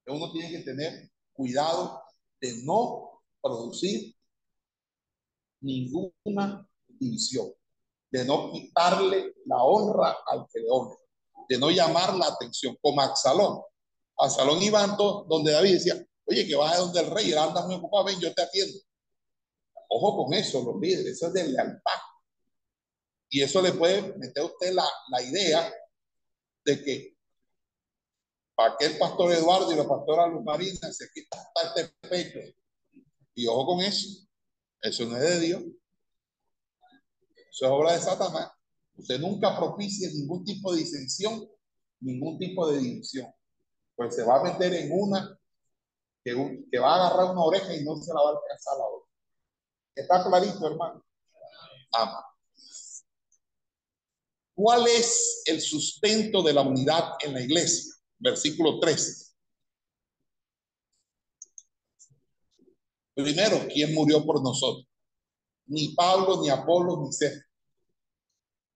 Uno tiene que tener cuidado de no producir ninguna división, de no quitarle la honra al que le honra, de no llamar la atención, como a Absalón. Absalón iba donde David decía, Oye, que vas a donde el rey, él anda muy ocupado, ven, yo te atiendo. Ojo con eso, los líderes, eso es de lealtad. Y eso le puede meter a usted la, la idea de que para que el pastor Eduardo y la pastora Luz Marina se quita este pecho. Y ojo con eso, eso no es de Dios. Eso es obra de Satanás. Usted nunca propicie ningún tipo de disensión, ningún tipo de división. Pues se va a meter en una que, que va a agarrar una oreja y no se la va a alcanzar la otra. ¿Está clarito, hermano? Ama. ¿Cuál es el sustento de la unidad en la iglesia? Versículo 13. Primero, ¿quién murió por nosotros? Ni Pablo, ni Apolo, ni César.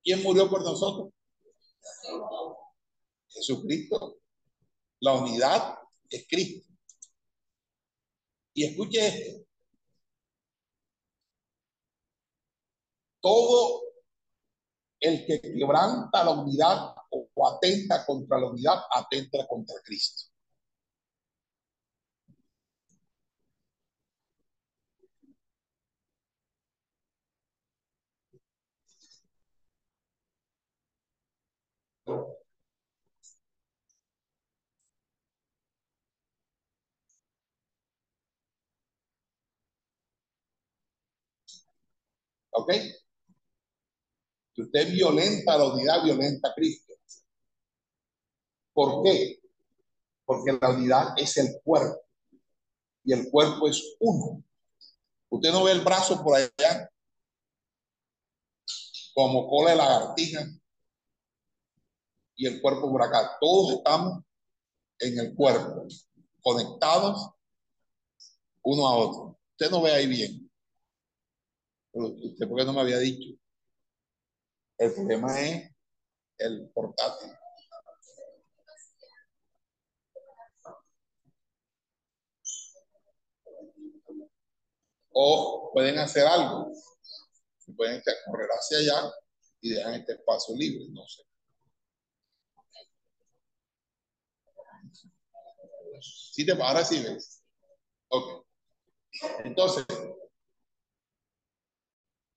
¿Quién murió por nosotros? Jesucristo. La unidad es Cristo. Y escuche esto. Todo el que quebranta la unidad o atenta contra la unidad, atenta contra Cristo. ¿Ok? Si usted violenta la unidad, violenta a Cristo. ¿Por qué? Porque la unidad es el cuerpo. Y el cuerpo es uno. Usted no ve el brazo por allá como cola de lagartija y el cuerpo por acá. Todos estamos en el cuerpo, conectados uno a otro. Usted no ve ahí bien. ¿Usted por qué no me había dicho? El problema es el portátil. O pueden hacer algo. Pueden correr hacia allá y dejan este espacio libre, no sé. ¿Sí te ahora sí ves? Ok. Entonces,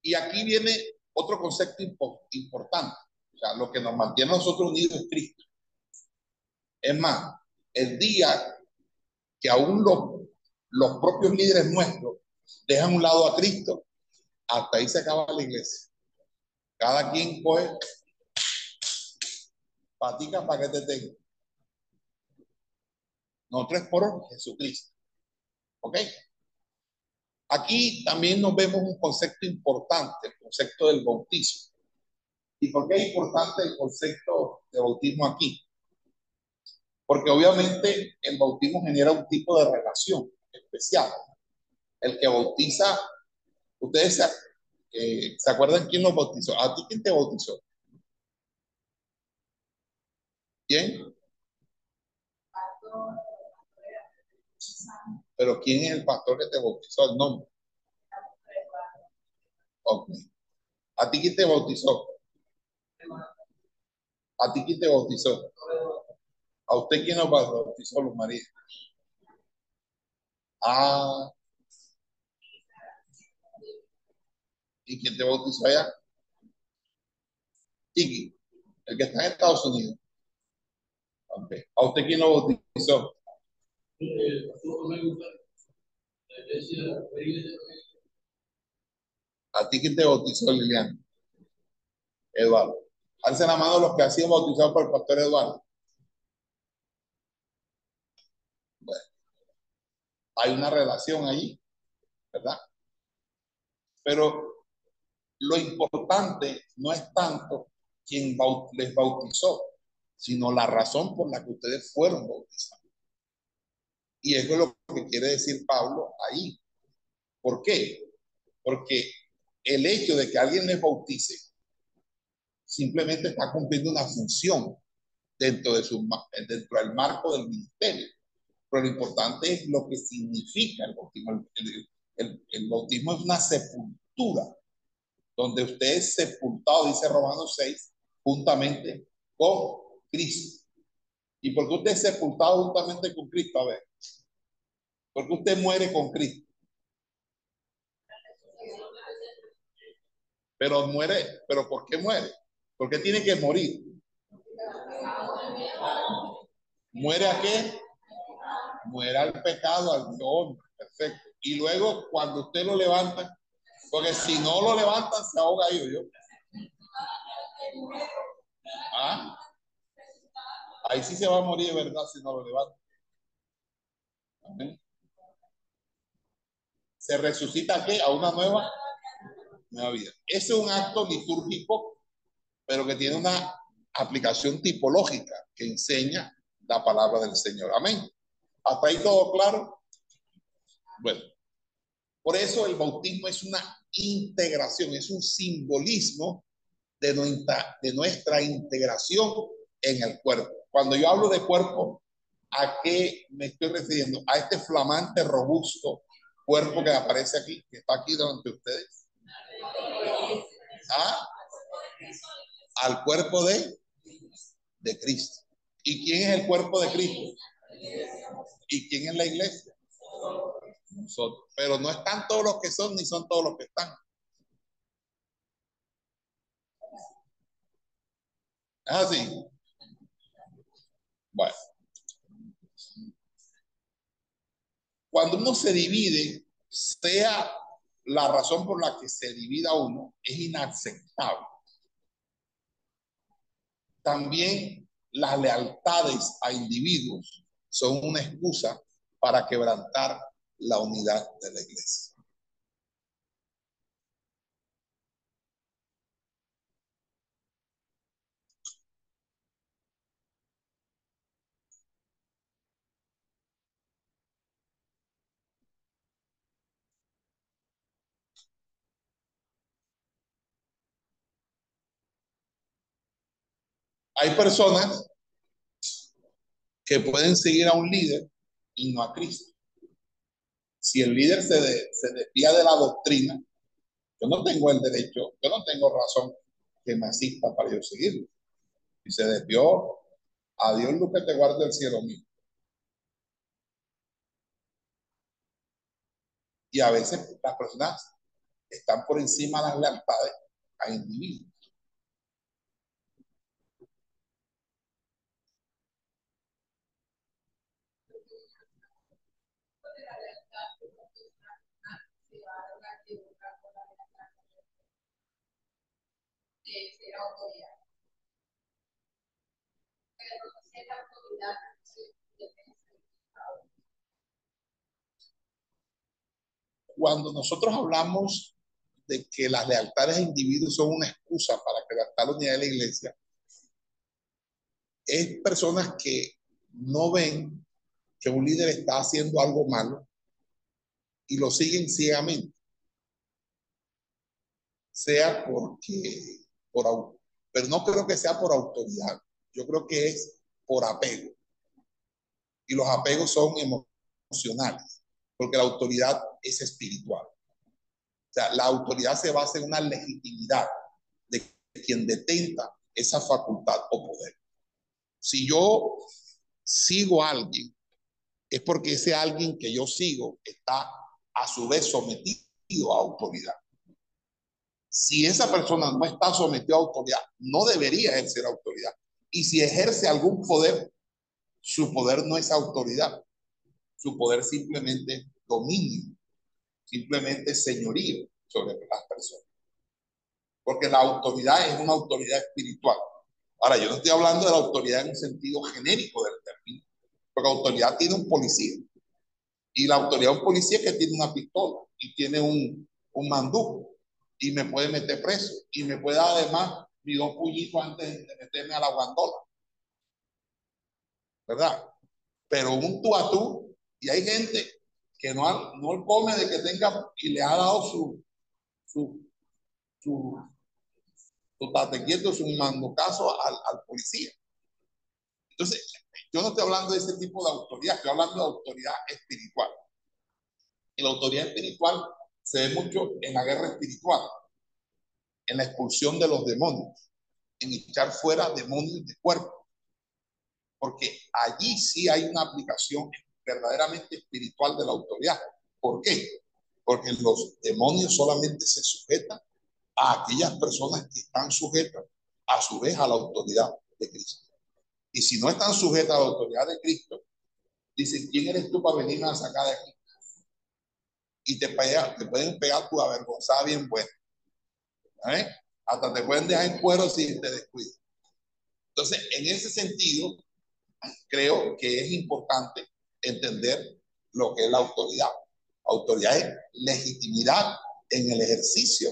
y aquí viene otro concepto importante. O sea, lo que nos mantiene a nosotros unidos es Cristo. Es más, el día que aún los, los propios líderes nuestros dejan un lado a Cristo, hasta ahí se acaba la iglesia. Cada quien coge patica para que te tenga. Nosotros por Jesucristo. ¿Ok? Aquí también nos vemos un concepto importante, el concepto del bautismo. ¿Y por qué es importante el concepto de bautismo aquí? Porque obviamente el bautismo genera un tipo de relación especial. El que bautiza, ustedes se, eh, ¿se acuerdan quién los bautizó? ¿A ti quién te bautizó? ¿Quién? Pero ¿quién es el pastor que te bautizó el nombre? Ok. ¿A ti quién te bautizó? ¿A ti quién te bautizó? ¿A usted quién nos bautizó, Luz María? Ah. ¿Y quién te bautizó allá? Tiki, el que está en Estados Unidos. Okay. ¿A usted quién lo bautizó? ¿A ti quién te bautizó, Liliana? Eduardo. Alce la mano los que han sido bautizados por el pastor Eduardo. Bueno, hay una relación allí, ¿verdad? Pero lo importante no es tanto quien les bautizó, sino la razón por la que ustedes fueron bautizados. Y eso es lo que quiere decir Pablo ahí. ¿Por qué? Porque el hecho de que alguien les bautice simplemente está cumpliendo una función dentro, de su, dentro del marco del ministerio. Pero lo importante es lo que significa el bautismo. El, bautismo es una sepultura, donde usted es sepultado, dice Romanos 6, juntamente con Cristo. ¿Y por qué usted es sepultado juntamente con Cristo? A ver, Porque usted muere con Cristo. Pero muere, pero ¿por qué muere? Porque tiene que morir. ¿Muere a qué? Muere al pecado, al hombre. Perfecto. Y luego, cuando usted lo levanta, porque si no lo levantan, se ahoga yo. yo. ¿Ah? Ahí sí se va a morir, ¿verdad? Si no lo levanta. ¿Se resucita qué? A una nueva, nueva vida. Ese es un acto litúrgico, pero que tiene una aplicación tipológica que enseña la palabra del Señor. Amén. ¿Hasta ahí todo claro? Bueno, por eso el bautismo es una integración, es un simbolismo de nuestra, de nuestra integración en el cuerpo. Cuando yo hablo de cuerpo, ¿a qué me estoy refiriendo? A este flamante, robusto cuerpo que aparece aquí, que está aquí delante de ustedes. ¿Ah? Al cuerpo de, de Cristo. ¿Y quién es el cuerpo de Cristo? ¿Y quién es la iglesia? Nosotros. Pero no están todos los que son, ni son todos los que están. ¿Es así? Bueno. Cuando uno se divide, sea la razón por la que se divida uno, es inaceptable. También las lealtades a individuos son una excusa para quebrantar la unidad de la iglesia. Hay personas que pueden seguir a un líder y no a Cristo. Si el líder se, se desvía de la doctrina, yo no tengo el derecho, yo no tengo razón que me asista para yo seguirlo. Si se desvió, a Dios lo que te guarde el cielo mío. Y a veces las personas están por encima de las lealtades a individuos. Cuando nosotros hablamos de que las lealtades a individuos son una excusa para quebrantar la unidad de la iglesia, es personas que no ven que un líder está haciendo algo malo y lo siguen ciegamente. Sea porque, por, pero no creo que sea por autoridad, yo creo que es por apego. Y los apegos son emocionales, porque la autoridad es espiritual. O sea, la autoridad se basa en una legitimidad de quien detenta esa facultad o poder. Si yo sigo a alguien, es porque ese alguien que yo sigo está a su vez sometido a autoridad. Si esa persona no está sometida a autoridad, no debería ejercer autoridad. Y si ejerce algún poder, su poder no es autoridad. Su poder simplemente dominio, simplemente señorío sobre las personas. Porque la autoridad es una autoridad espiritual. Ahora, yo no estoy hablando de la autoridad en un sentido genérico del término, porque autoridad tiene un policía. Y la autoridad de un policía que tiene una pistola y tiene un, un manduco y me puede meter preso y me puede dar además mi dos puñitos antes de meterme a la guandola. ¿Verdad? Pero un tú a tú, y hay gente que no, no come de que tenga y le ha dado su, su, su, su tate quieto, su mando caso al, al policía. Entonces, yo no estoy hablando de ese tipo de autoridad, estoy hablando de autoridad espiritual. Y la autoridad espiritual se ve mucho en la guerra espiritual, en la expulsión de los demonios, en echar fuera demonios de cuerpo. Porque allí sí hay una aplicación verdaderamente espiritual de la autoridad. ¿Por qué? Porque los demonios solamente se sujetan a aquellas personas que están sujetas a su vez a la autoridad de Cristo. Y si no están sujetas a la autoridad de Cristo, dicen, ¿quién eres tú para venirme a sacar de aquí? Y te, te pueden pegar tu avergonzada bien buena. ¿Eh? Hasta te pueden dejar en cuero si te descuidas. Entonces, en ese sentido, creo que es importante entender lo que es la autoridad. Autoridad es legitimidad en el ejercicio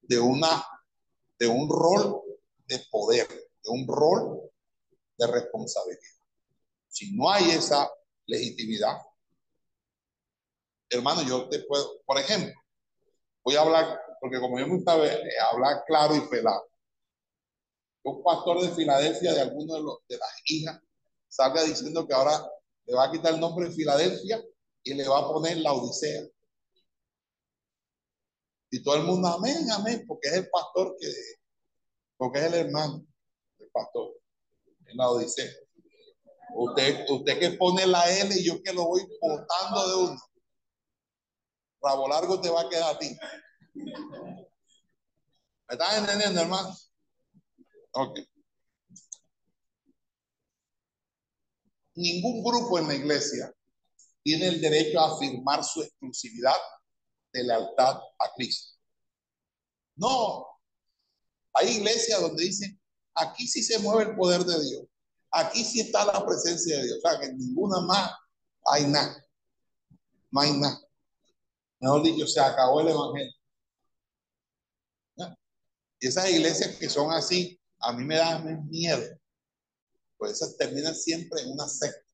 de, una, de un rol de poder, de un rol de responsabilidad. Si no hay esa legitimidad, hermano, yo te puedo, por ejemplo, voy a hablar, porque como yo me gusta hablar claro y pelado, un pastor de Filadelfia de alguno de, los, de las hijas salga diciendo que ahora le va a quitar el nombre de Filadelfia y le va a poner la Odisea. Y todo el mundo, amén, amén, porque es el pastor que, porque es el hermano del pastor en la Odisea. Usted, usted que pone la L y yo que lo voy botando de uno. Rabo largo te va a quedar a ti. ¿Me estás entendiendo, hermano? Ok. Ningún grupo en la iglesia tiene el derecho a afirmar su exclusividad de lealtad a Cristo. No. Hay iglesias donde dicen, aquí sí se mueve el poder de Dios. Aquí sí está la presencia de Dios. O sea, que ninguna más hay nada. No hay nada. Mejor dicho, se acabó el evangelio. Y esas iglesias que son así, a mí me dan miedo. Pues esas terminan siempre en una secta.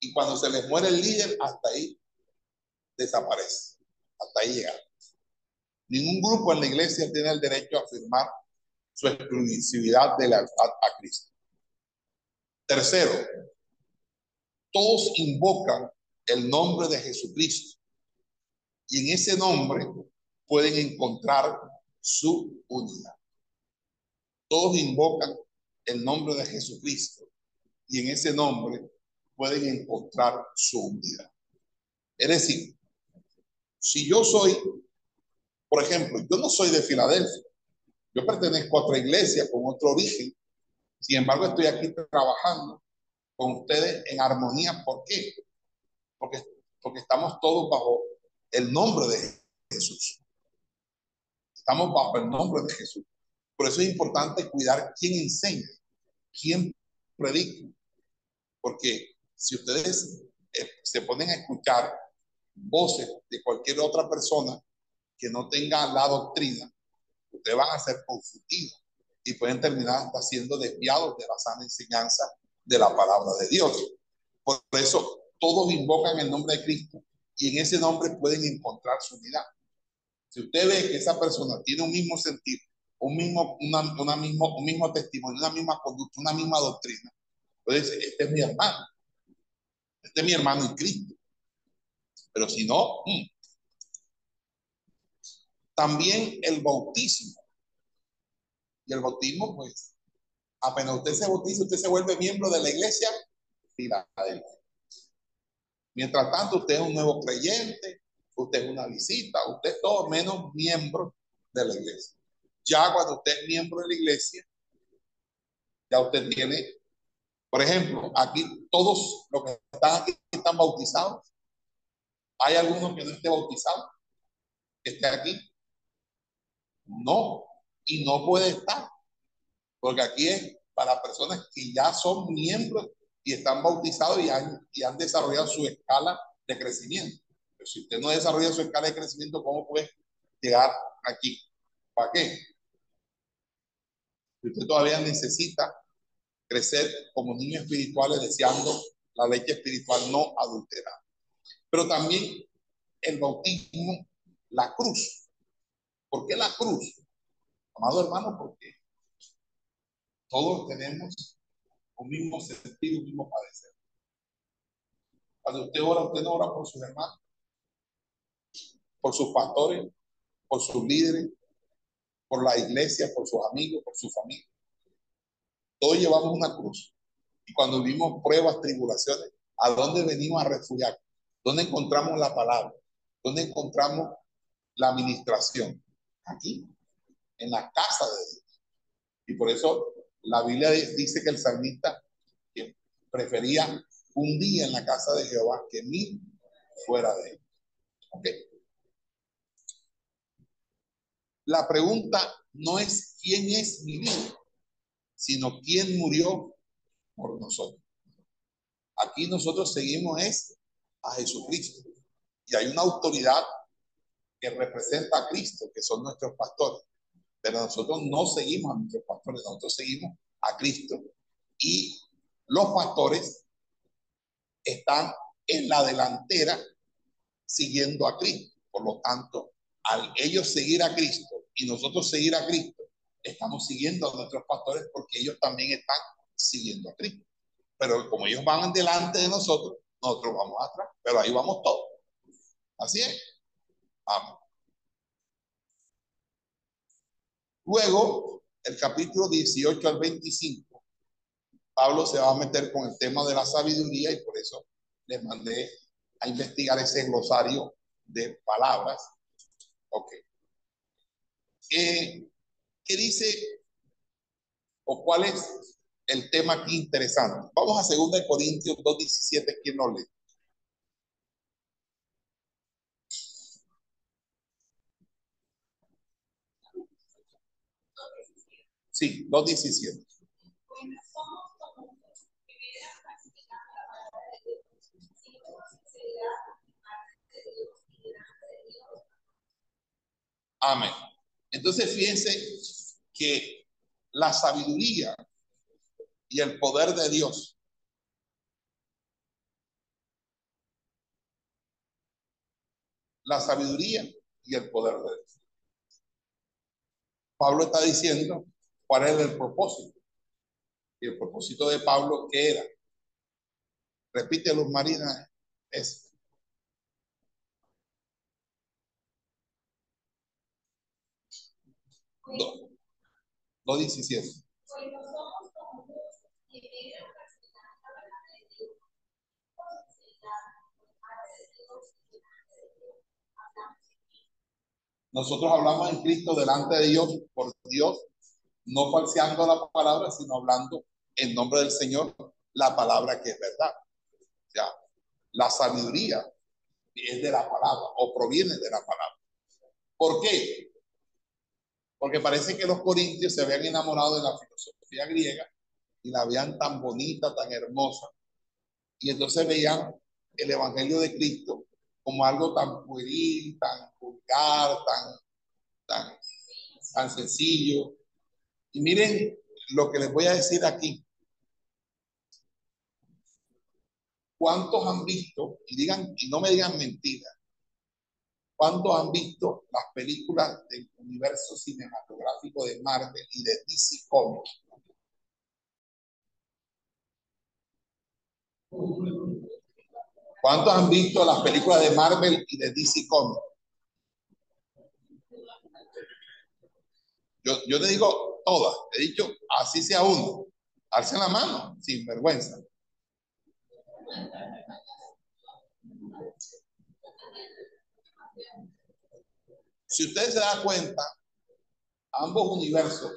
Y cuando se les muere el líder, hasta ahí desaparece. Hasta ahí llega. Ningún grupo en la iglesia tiene el derecho a afirmar su exclusividad de lealtad a Cristo. Tercero, todos invocan el nombre de Jesucristo y en ese nombre pueden encontrar su unidad. Todos invocan el nombre de Jesucristo y en ese nombre pueden encontrar su unidad. Es decir, si yo soy, por ejemplo, yo no soy de Filadelfia, yo pertenezco a otra iglesia con otro origen, sin embargo estoy aquí trabajando con ustedes en armonía. ¿Por qué? Porque, porque estamos todos bajo el nombre de Jesús. Estamos bajo el nombre de Jesús. Por eso es importante cuidar quién enseña, quién predica. Porque si ustedes eh, se ponen a escuchar voces de cualquier otra persona que no tenga la doctrina, ustedes van a ser confundidos y pueden terminar hasta siendo desviados de la sana enseñanza de la palabra de Dios. Por eso todos invocan el nombre de Cristo y en ese nombre pueden encontrar su unidad. Si usted ve que esa persona tiene un mismo sentido, un mismo, una, mismo, un mismo testimonio, una misma conducta, una misma doctrina, pues este es mi hermano. Este es mi hermano en Cristo. Pero si no, mm. también el bautismo. Y el bautismo, pues, apenas usted se bautiza, usted se vuelve miembro de la iglesia Filadelfia. Mientras tanto, usted es un nuevo creyente, usted es una visita, usted es todo menos miembro de la iglesia. Ya cuando usted es miembro de la iglesia, ya usted tiene, por ejemplo, aquí todos los que están aquí están bautizados. ¿Hay alguno que no esté bautizado? ¿Que esté aquí? No, y no puede estar, porque aquí es para personas que ya son miembros y están bautizados y han, y han desarrollado su escala de crecimiento. Pero si usted no desarrolla su escala de crecimiento, ¿cómo puede llegar aquí? ¿Para qué? Si usted todavía necesita crecer como niños espirituales deseando la leche espiritual no adulterada. Pero también el bautismo, la cruz. ¿Por qué la cruz? Amado hermano, porque todos tenemos un mismo sentido, un mismo padecer. Cuando usted ora, usted no ora por sus hermanos, por sus pastores, por sus líderes, por la iglesia, por sus amigos, por su familia. Todos llevamos una cruz. Y cuando vivimos pruebas, tribulaciones, ¿A dónde venimos a refugiar? ¿Dónde encontramos la palabra? ¿Dónde encontramos la administración? Aquí, en la casa de Dios. Y por eso la Biblia dice que el salmista prefería un día en la casa de Jehová que mil fuera de él. La pregunta no es quién es mi vida, sino quién murió por nosotros. Aquí nosotros seguimos es a Jesucristo. Y hay una autoridad que representa a Cristo, que son nuestros pastores. Pero nosotros no seguimos a nuestros pastores, nosotros seguimos a Cristo. Y los pastores están en la delantera siguiendo a Cristo. Por lo tanto, al ellos seguir a Cristo y nosotros seguir a Cristo, estamos siguiendo a nuestros pastores porque ellos también están siguiendo a Cristo. Pero como ellos van delante de nosotros, nosotros vamos atrás, pero ahí vamos todos. Así es. Amén. Luego, el capítulo 18 al 25, Pablo se va a meter con el tema de la sabiduría y por eso les mandé a investigar ese glosario de palabras. Ok. ¿Qué, qué dice o cuál es el tema aquí interesante? Vamos a 2 Corintios 2.17, ¿quién no lee? Sí, 2.17. Amén. Entonces fíjense que la sabiduría y el poder de Dios la sabiduría y el poder de Dios. Pablo está diciendo cuál es el propósito. Y el propósito de Pablo, ¿qué era? Repite los marinas, es No, no 17. Nosotros hablamos en Cristo delante de Dios, por Dios, no falseando la palabra, sino hablando en nombre del Señor la palabra que es verdad. Sea, la sabiduría es de la palabra o proviene de la palabra. ¿Por qué? Porque parece que los corintios se habían enamorado de la filosofía griega y la veían tan bonita, tan hermosa. Y entonces veían el Evangelio de Cristo como algo tan pueril, tan vulgar, tan, tan, tan sencillo. Y miren lo que les voy a decir aquí. ¿Cuántos han visto, y digan, y no me digan mentiras, cuántos han visto las películas del universo cinematográfico de Marvel y de DC Comics? ¿Cuántos han visto las películas de Marvel y de DC Comics? Yo, yo te digo todas, he dicho así sea uno. Alcen la mano, sin vergüenza. Si usted se da cuenta, ambos universos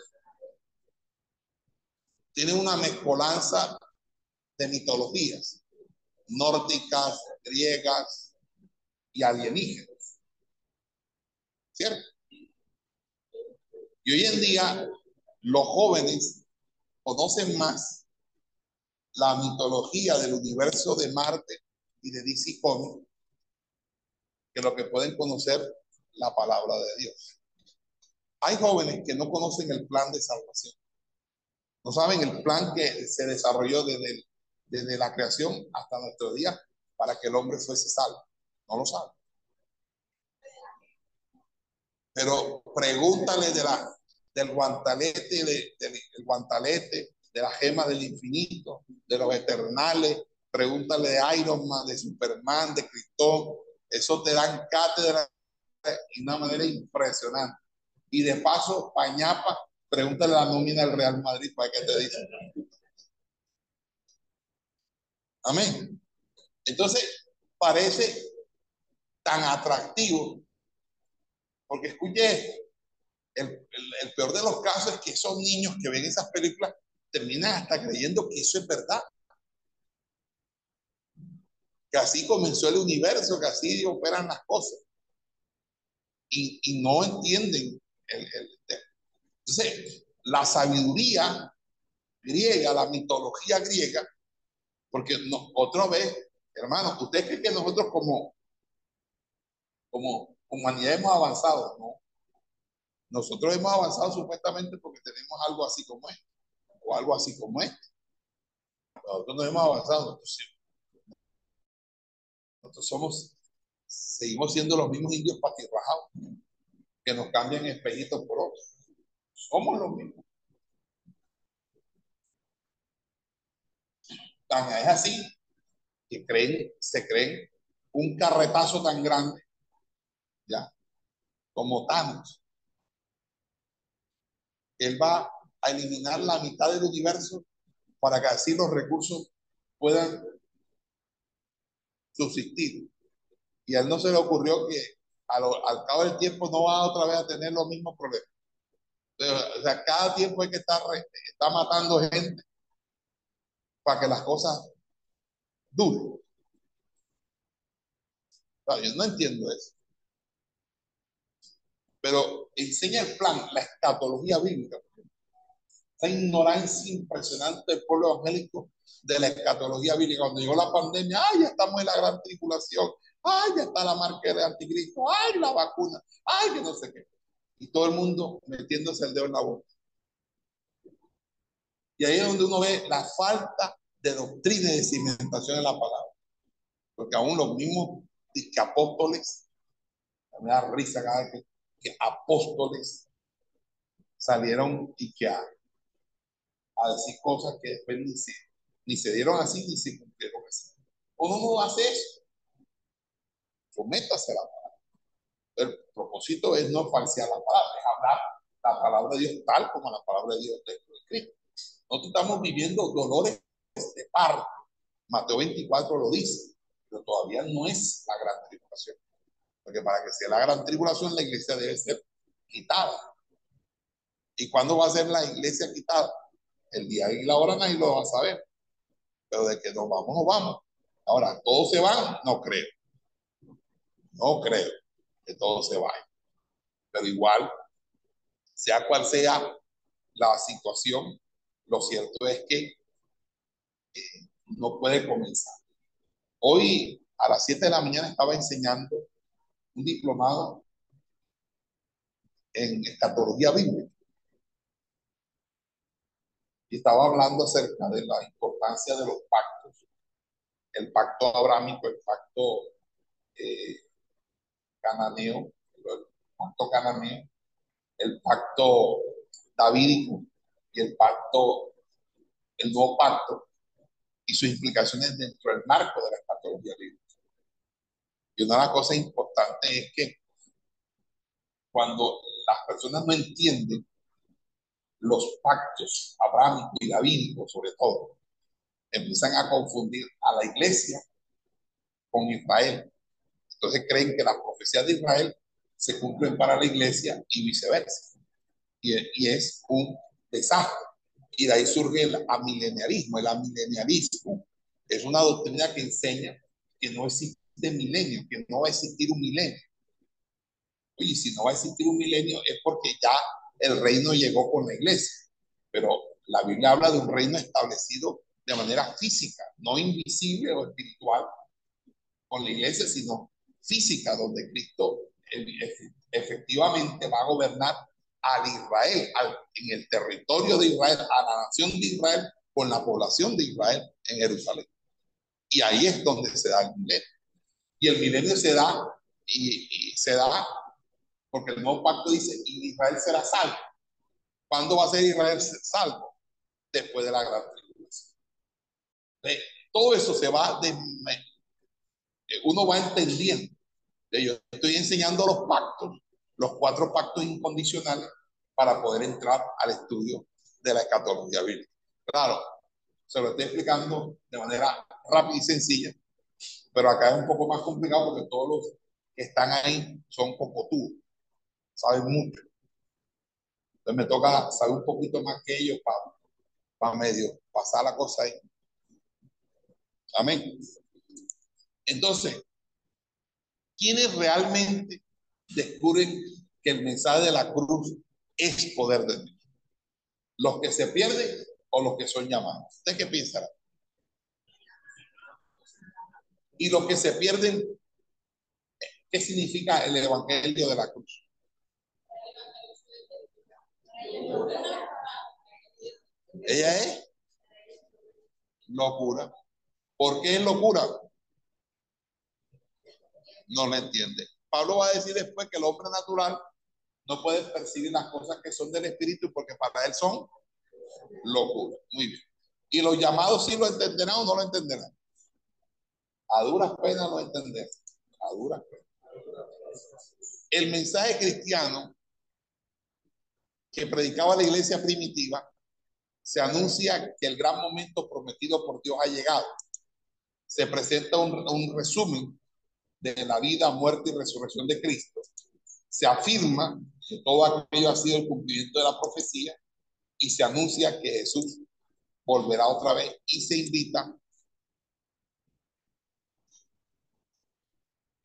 tienen una mezcolanza de mitologías nórdicas, griegas y alienígenas. ¿Cierto? Y hoy en día los jóvenes conocen más la mitología del universo de Marte y de DC que lo que pueden conocer la palabra de Dios. Hay jóvenes que no conocen el plan de salvación. No saben el plan que se desarrolló desde, desde la creación hasta nuestro día para que el hombre fuese salvo. No lo saben. Pero pregúntale de la, del guantalete, de, del guantalete, de la gema del infinito, de los eternales. Pregúntale de Iron Man, de Superman, de Cristón. Eso te dan cátedra de una manera impresionante. Y de paso, Pañapa, pregúntale la nómina del Real Madrid para que te diga. Amén. Entonces, parece tan atractivo, porque escuche el, el, peor de los casos es que esos niños que ven esas películas terminan hasta creyendo que eso es verdad. Que así comenzó el universo, que así operan las cosas. Y, y no entienden el, entonces, la sabiduría griega, la mitología griega, porque no, otra vez, hermano, ¿usted cree que nosotros como, como humanidad hemos avanzado? No. Nosotros hemos avanzado supuestamente porque tenemos algo así como este, o algo así como este. Nosotros no hemos avanzado. Nosotros, nosotros somos, seguimos siendo los mismos indios patirrajados, que nos cambian espejitos por otros. Somos los mismos. Tan es así que creen, se creen un carretazo tan grande, ya, como Thanos. Él va a eliminar la mitad del universo para que así los recursos puedan subsistir. Y a él no se le ocurrió que al, al cabo del tiempo no va otra vez a tener los mismos problemas. O sea, cada tiempo hay que estar, matando gente para que las cosas duren. Yo no entiendo eso. Pero enseña el plan, la escatología bíblica. Esa ignorancia impresionante del pueblo evangélico de la escatología bíblica. Cuando llegó la pandemia, ¡ay, ya estamos en la gran tribulación! ¡ay, ya está la marca de anticristo! ¡ay, la vacuna! ¡ay, que no sé qué! Y todo el mundo metiéndose el dedo en la boca. Y ahí es donde uno ve la falta de doctrina y de cimentación en la palabra. Porque aún los mismos que apóstoles, me da risa cada vez que, que apóstoles salieron y que a, decir cosas que después ni se, ni se dieron así ni se cumplieron así. Uno no hace eso. Sométase a la palabra. El propósito es no falsear la palabra, es hablar la palabra de Dios tal como la palabra de Dios escrita. Nosotros estamos viviendo dolores de parto. Mateo 24 lo dice, pero todavía no es la gran tribulación. Porque para que sea la gran tribulación, la iglesia debe ser quitada. ¿Y cuándo va a ser la iglesia quitada? El día y la hora nadie lo va a saber. Pero de que nos vamos, nos vamos. Ahora, ¿todos se van? No creo. No creo que todos se vayan. Pero igual, sea cual sea la situación, lo cierto es que eh, no puede comenzar. Hoy a las 7 de la mañana estaba enseñando un diplomado en escatología bíblica. Y estaba hablando acerca de la importancia de los pactos. El pacto abrámico, el pacto eh, cananeo, el pacto cananeo, el pacto davídico y el pacto, el nuevo pacto y sus implicaciones dentro del marco de la escatología bíblica. Y una de las cosas importantes es que cuando las personas no entienden los pactos abrámicos y davídicos, sobre todo, empiezan a confundir a la iglesia con Israel. Entonces creen que las profecías de Israel se cumplen para la iglesia y viceversa. Y, es un desastre. Y de ahí surge el amileniarismo. El amileniarismo es una doctrina que enseña que no existe milenio, que no va a existir un milenio. Oye, si no va a existir un milenio es porque ya el reino llegó con la iglesia. Pero la Biblia habla de un reino establecido de manera física, no invisible o espiritual con la iglesia, sino física, donde Cristo efectivamente va a gobernar al Israel, al, en el territorio de Israel, a la nación de Israel, con la población de Israel en Jerusalén. Y ahí es donde se da el milenio. Y el milenio se da, y, se da porque el nuevo pacto dice, Israel será salvo. ¿Cuándo va a ser Israel salvo? Después de la gran tribulación. Todo eso se va de, uno va entendiendo. Yo estoy enseñando los pactos, los cuatro pactos incondicionales para poder entrar al estudio de la escatología bíblica. Claro, se lo estoy explicando de manera rápida y sencilla, Pero acá es un poco más complicado porque todos los que están ahí son cocotudos, saben mucho. Entonces me toca saber un poquito más que ellos para, para medio pasar la cosa ahí. Amén. Entonces, ¿quiénes realmente descubren que el mensaje de la cruz es poder de Dios? ¿Los que se pierden o los que son llamados? ¿Usted qué piensa? Y los que se pierden, ¿qué significa el evangelio de la cruz? Ella es locura. ¿Por qué es locura? No lo entiende. Pablo va a decir después que el hombre natural no puede percibir las cosas que son del espíritu porque para él son locura. Muy bien. Y los llamados sí lo entenderán o no lo entenderán. A duras penas lo entenderán. A duras penas. El mensaje cristiano que predicaba la iglesia primitiva se anuncia que el gran momento prometido por Dios ha llegado. Se presenta un, un resumen de la vida, muerte y resurrección de Cristo. Se afirma que todo aquello ha sido el cumplimiento de la profecía y se anuncia que Jesús volverá otra vez y se invita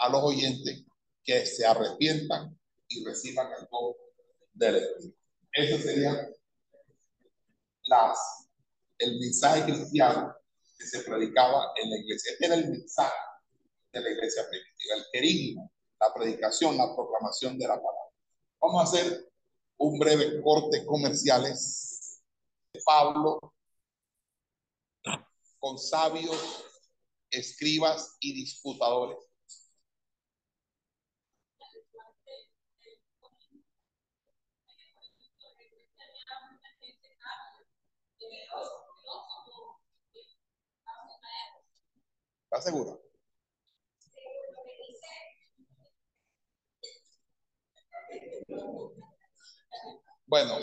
a los oyentes que se arrepientan y reciban el don del Espíritu. Ese sería las, el mensaje cristiano que se predicaba en la iglesia. Este era el mensaje de la iglesia primitiva, el querigma, la predicación, la proclamación de la palabra. Vamos a hacer un breve corte comerciales de Pablo con sabios, escribas y disputadores. ¿Estás seguro? Bueno,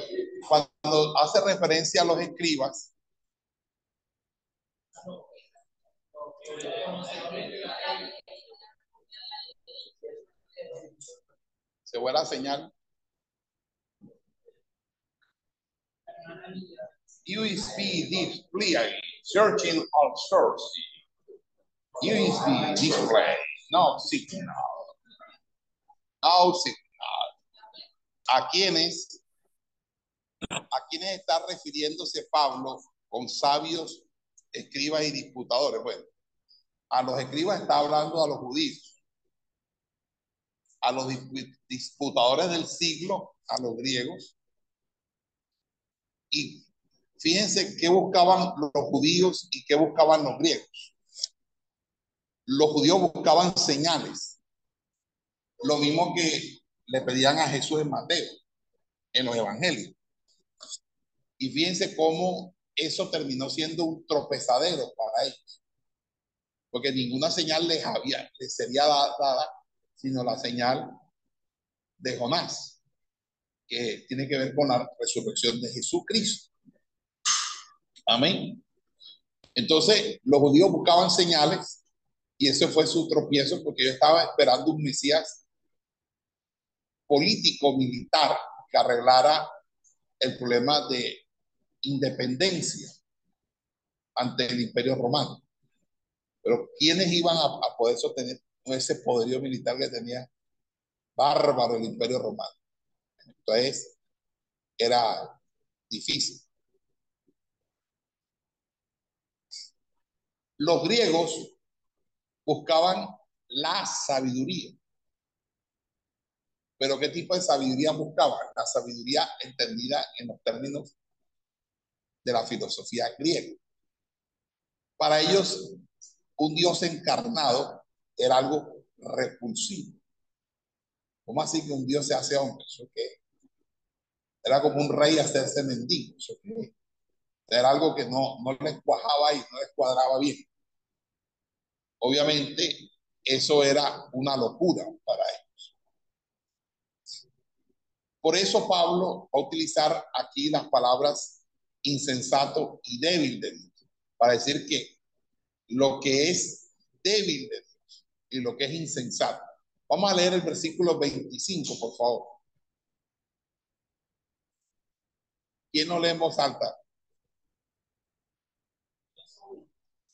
cuando hace referencia a los escribas, se vuelve a señal. USB display, searching all source. USB display, no signal. No signal. ¿A quiénes? ¿A quiénes está refiriéndose Pablo con sabios, escribas y disputadores? Bueno, a los escribas está hablando a los judíos, a los disputadores del siglo, a los griegos. Y fíjense qué buscaban los judíos y qué buscaban los griegos. Los judíos buscaban señales, lo mismo que le pedían a Jesús en Mateo, en los evangelios. Y fíjense cómo eso terminó siendo un tropezadero para ellos. Porque ninguna señal les, había, les sería dada, sino la señal de Jonás, que tiene que ver con la resurrección de Jesucristo. Amén. Entonces, los judíos buscaban señales y ese fue su tropiezo porque yo estaba esperando un Mesías político, militar, que arreglara el problema de independencia ante el imperio romano. Pero ¿quiénes iban a, poder sostener ese poderío militar que tenía bárbaro el imperio romano? Entonces, era difícil. Los griegos buscaban la sabiduría. Pero ¿qué tipo de sabiduría buscaban? La sabiduría entendida en los términos de la filosofía griega. Para ellos, un Dios encarnado era algo repulsivo. ¿Cómo así que un Dios se hace hombre? ¿Eso qué? Era como un rey hacerse mendigo. ¿Eso? Era algo que no, no les cuajaba y no les cuadraba bien. Obviamente, eso era una locura para ellos. Por eso Pablo va a utilizar aquí las palabras insensato y débil de Dios, para decir que lo que es débil de Dios y lo que es insensato. Vamos a leer el versículo 25, por favor. ¿Quién no lee en voz alta?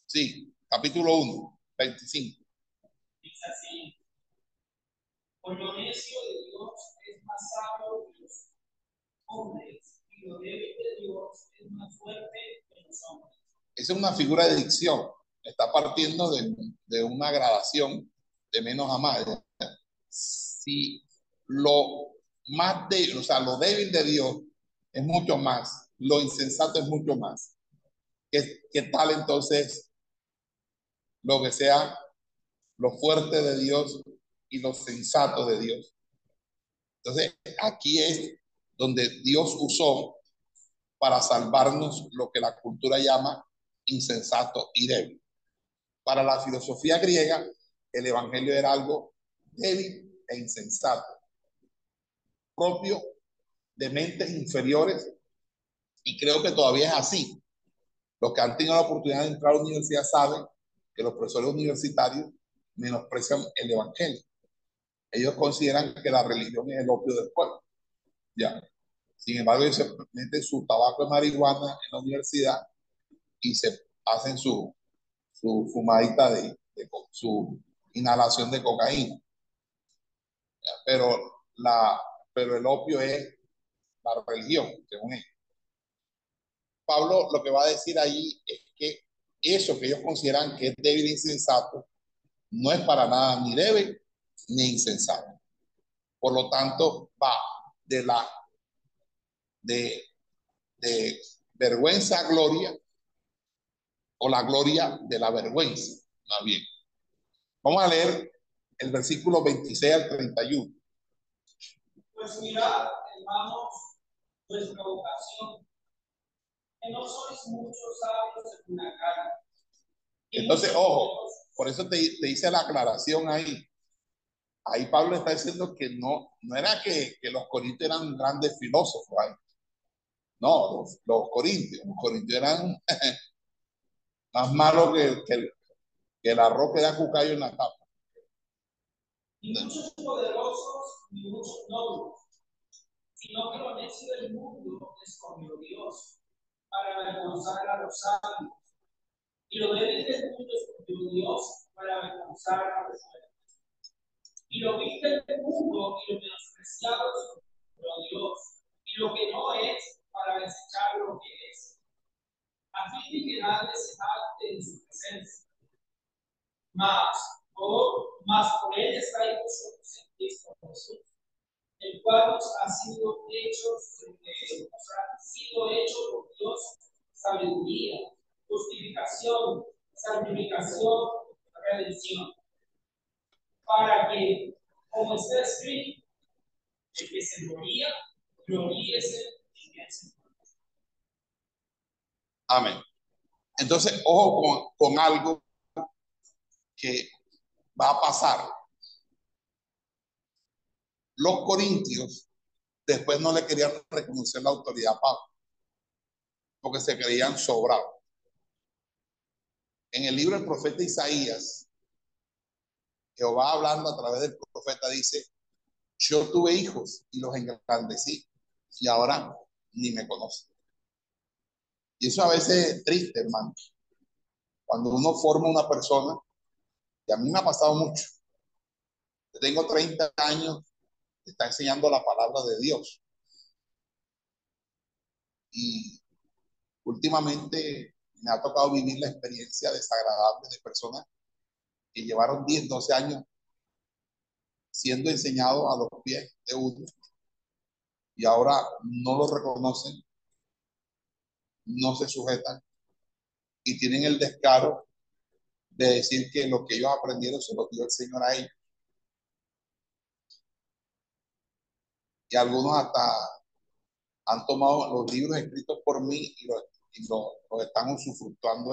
Sí, capítulo 1, 25. Dice así, por lo necio de Dios es más sabio que los hombres, y lo débil de Dios es más fuerte que los hombres. Esa es una figura de dicción. Está partiendo de, de una gradación de menos a más. Si lo más débil, o sea, lo débil de Dios es mucho más, lo insensato es mucho más. ¿Qué, qué tal entonces lo que sea lo fuerte de Dios y lo sensato de Dios? Entonces, aquí es donde Dios usó para salvarnos lo que la cultura llama insensato y débil. Para la filosofía griega, el evangelio era algo débil e insensato, propio de mentes inferiores, y creo que todavía es así. Los que han tenido la oportunidad de entrar a la universidad saben que los profesores universitarios menosprecian el evangelio. Ellos consideran que la religión es el opio del pueblo. Ya. Sin embargo, ellos se meten su tabaco de marihuana en la universidad y se hacen su, su fumadita de, su inhalación de cocaína. Pero, la, pero el opio es la religión, según él. Pablo lo que va a decir ahí es eso que ellos consideran que es débil e insensato no es para nada ni débil ni insensato. Por lo tanto, va de la de, de vergüenza a gloria o la gloria de la vergüenza, más bien. Vamos a leer el versículo 26 al 31. Pues mirad, hermanos, vuestra vocación, que no sois muchos sabios en una cara. Entonces, ojo, por eso te, te hice la aclaración ahí. Ahí Pablo está diciendo que no, no era que, que los corintios eran grandes filósofos. ahí. No, los, los corintios, los corintios eran más malos que, que, que el arroz que da cucayo en la tapa. Ni muchos poderosos, ni muchos nobles, sino que lo necio del mundo escogió Dios para avergonzar a los sabios. Y lo débil del mundo escogió Dios para avergonzar a los fuertes. Y lo vil del mundo y lo menospreciado escogió Dios. Y lo que no es para desechar lo que es. A fin de que nadie se jacte en su presencia. Mas, por, mas por él estáis vosotros en Cristo Jesús, el cual ha sido hecho, eh, sido hecho por Dios sabiduría, justificación, santificación, redención, para que, como está escrito, el que se gloría, gloríese en el Señor. Amén. Entonces, ojo con, con algo que va a pasar. Los corintios después no le querían reconocer la autoridad a Pablo, porque se creían sobrados. En el libro del profeta Isaías, Jehová hablando a través del profeta dice, yo tuve hijos y los engrandecí y ahora ni me conocen. Y eso a veces es triste, hermano. Cuando uno forma una persona, y a mí me ha pasado mucho. Tengo 30 años, está enseñando la palabra de Dios. Y últimamente me ha tocado vivir la experiencia desagradable de personas que llevaron 10, 12 años siendo enseñados a los pies de uno y ahora no lo reconocen, no se sujetan y tienen el descaro de decir que lo que ellos aprendieron se lo dio el Señor a ellos. Y algunos hasta han tomado los libros escritos por mí y los, y los, los están usufructuando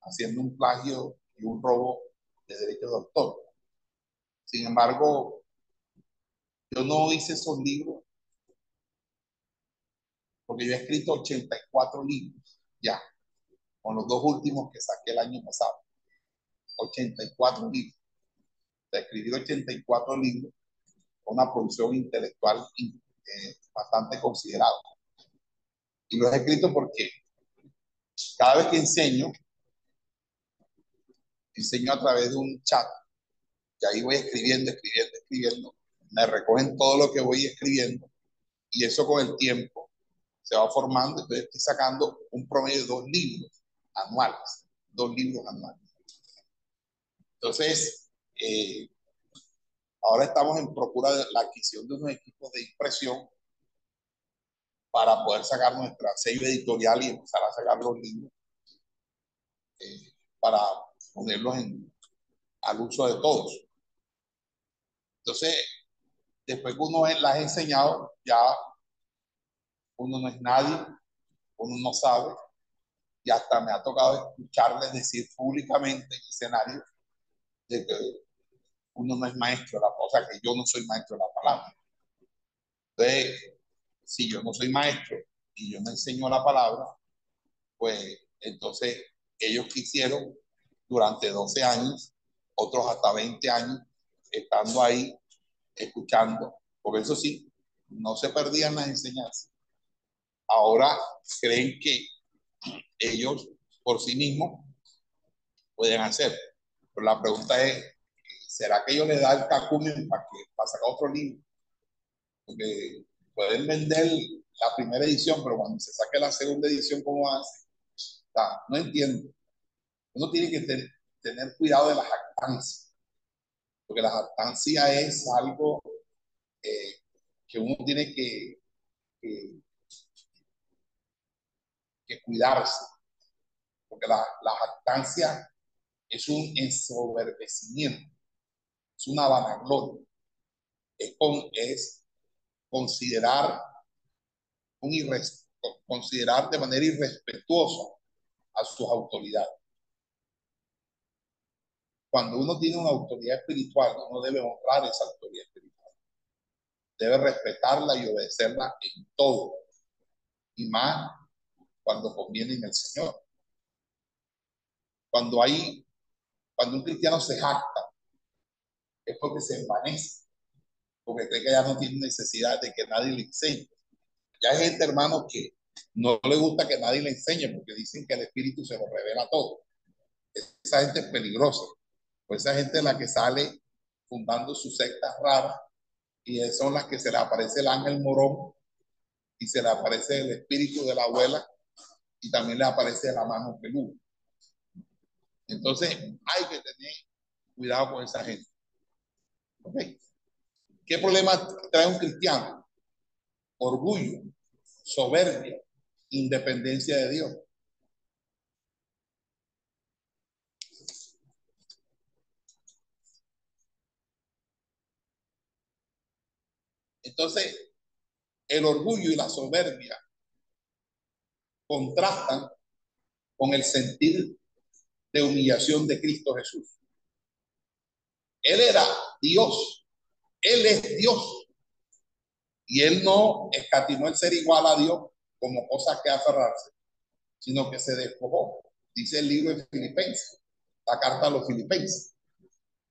haciendo un plagio y un robo de derecho de autor. Sin embargo, yo no hice esos libros porque yo he escrito 84 libros ya, con los dos últimos que saqué el año pasado. 84 libros. de escribir 84 libros, una producción intelectual eh, bastante considerable. Y los he escrito porque cada vez que enseño, enseño a través de un chat, y ahí voy escribiendo, escribiendo, escribiendo, me recogen todo lo que voy escribiendo, y eso con el tiempo se va formando, entonces estoy sacando un promedio de dos libros anuales, dos libros anuales. Entonces, eh, ahora estamos en procura de la adquisición de unos equipos de impresión para poder sacar nuestra sello editorial y empezar a sacar los libros eh, para ponerlos en, al uso de todos. Entonces, después que uno las ha enseñado, ya uno no es nadie, uno no sabe, y hasta me ha tocado escucharles decir públicamente en escenario de que uno no es maestro de la cosa, que yo no soy maestro de la palabra. Entonces, si yo no soy maestro y yo no enseño la palabra, pues entonces ellos quisieron durante 12 años, otros hasta 20 años, estando ahí, escuchando, por eso sí, no se perdían las enseñanzas. Ahora creen que ellos por sí mismos pueden hacer. Pero la pregunta es, ¿será que ellos le dan el cacumen para, que, para sacar otro libro? Porque pueden vender la primera edición, pero cuando se saque la segunda edición, ¿cómo hace? no entiendo. Uno tiene que tener cuidado de la jactancia, porque la jactancia es algo eh, que uno tiene que, que, cuidarse, porque la, la jactancia es un ensoberbecimiento, es una vanagloria, es, con, es considerar, un considerar de manera irrespetuosa a sus autoridades. Cuando uno tiene una autoridad espiritual, uno debe honrar esa autoridad espiritual. Debe respetarla y obedecerla en todo. Y más cuando conviene en el Señor. Cuando hay, cuando un cristiano se jacta, es porque se envanece porque cree que ya no tiene necesidad de que nadie le enseñe. Ya hay gente, hermano, que no le gusta que nadie le enseñe porque dicen que el Espíritu se lo revela todo. Esa gente es peligrosa. Pues esa gente es la que sale fundando sus sectas raras y son las que se le aparece el ángel morón y se le aparece el espíritu de la abuela y también le aparece la mano peluda. Entonces hay que tener cuidado con esa gente. ¿Okay? ¿Qué problema trae un cristiano? Orgullo, soberbia, independencia de Dios. Entonces, el orgullo y la soberbia contrastan con el sentir de humillación de Cristo Jesús. Él era Dios él es Dios. Y él no escatimó el ser igual a Dios como cosa que aferrarse, sino que se despojó. Dice el libro de Filipenses, la carta a los Filipenses.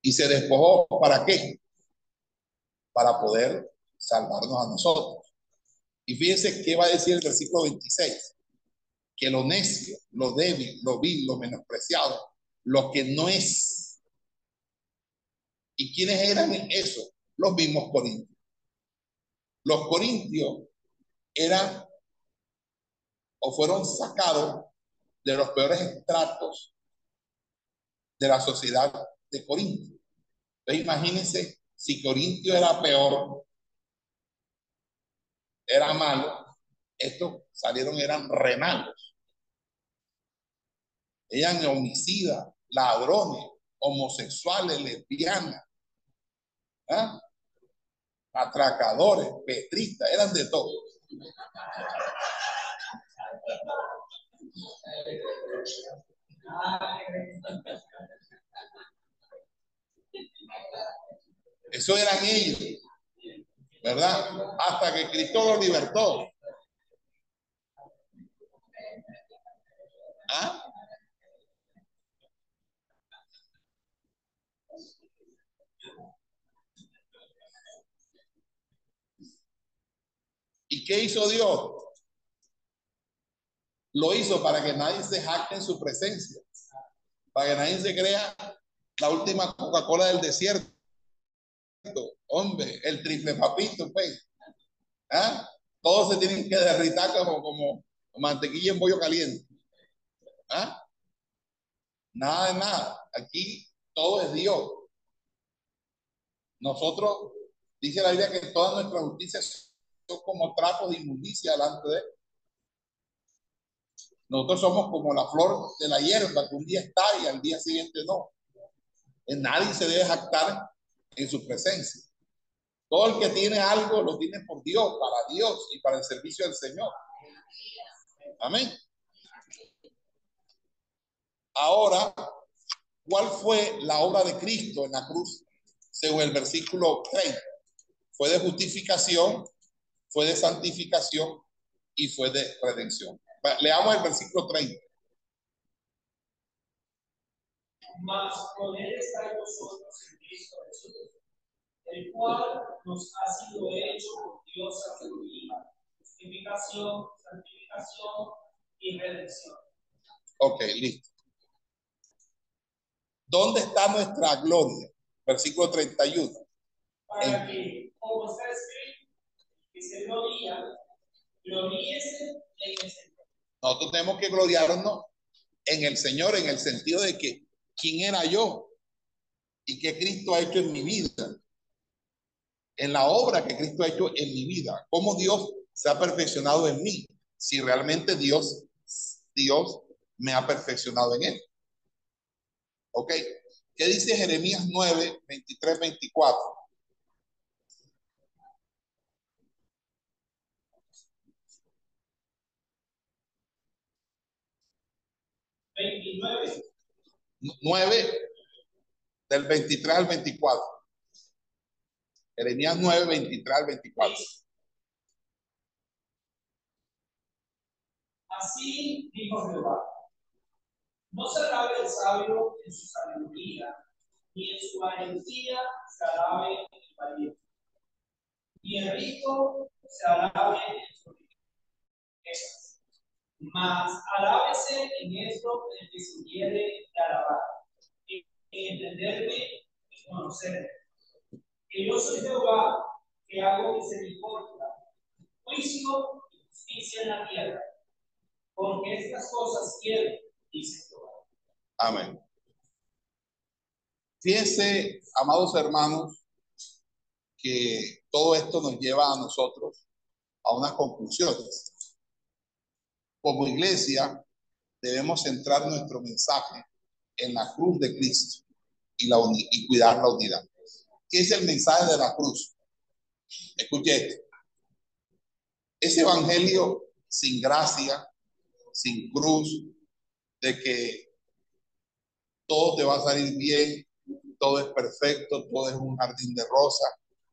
Y se despojó para qué? Para poder salvarnos a nosotros. Y fíjense qué va a decir el versículo 26. Que lo necio, lo débil, lo vil, lo menospreciado, lo que no es. ¿Y quiénes eran eso? los mismos corintios. Los corintios eran o fueron sacados de los peores estratos de la sociedad de Corintio. Entonces imagínense si Corintio era peor, era malo, estos salieron, eran renalos. Eran homicidas, ladrones, homosexuales, lesbianas. ¿Ah? atracadores, petristas, eran de todo. Eso eran ellos, ¿verdad? Hasta que Cristo los libertó. ¿Ah? Qué hizo Dios? Lo hizo para que nadie se jacte en su presencia, para que nadie se crea la última Coca-Cola del desierto. Hombre, el triple papito, pues. ¿Ah? Todos se tienen que derritar como, como mantequilla en bollo caliente. ¿Ah? Nada de nada. Aquí todo es Dios. Nosotros, dice la Biblia que todas nuestras justicias son como trapos de inmundicia delante de. Nosotros somos como la flor de la hierba que un día está y al día siguiente no. Nadie se debe jactar en su presencia. Todo el que tiene algo lo tiene por Dios, para Dios y para el servicio del Señor. Amén. Ahora, ¿cuál fue la obra de Cristo en la cruz? Según el versículo 30. Fue de justificación, fue de santificación y fue de redención. Leamos el versículo 30. Mas con él está vosotros en Cristo Jesús, el cual nos ha sido hecho por Dios sabiduría, justificación, santificación y redención. Ok, listo. ¿Dónde está nuestra gloria? Versículo 31. Para que, como está escrito, Nosotros tenemos que gloriarnos en el Señor, en el sentido de que quién era yo y qué Cristo ha hecho en mi vida, en la obra que Cristo ha hecho en mi vida, cómo Dios se ha perfeccionado en mí, si realmente Dios, Dios me ha perfeccionado en él. ¿Ok? ¿Qué dice Jeremías 9, 23, 24? Veintinueve. 9 del 23 al 24. Jeremías 9, 23 al 24. Así dijo Jehová. No se alabe el sabio en su sabiduría, ni en su valentía se alabe el valiente, ni el rico se alabe en su riqueza. Mas alábese en esto el que se quiere alabar, en entenderme y conocerme. Que yo soy Jehová, que hago misericordia, juicio y justicia en la tierra, porque estas cosas quiero, dice Jehová. Amén. Fíjense, amados hermanos, que todo esto nos lleva a nosotros a unas conclusiones. Como iglesia, debemos centrar nuestro mensaje en la cruz de Cristo y, la y cuidar la unidad. ¿Qué es el mensaje de la cruz? Escuche esto. Ese evangelio sin gracia, sin cruz, de que todo te va a salir bien, todo es perfecto, todo es un jardín de rosa.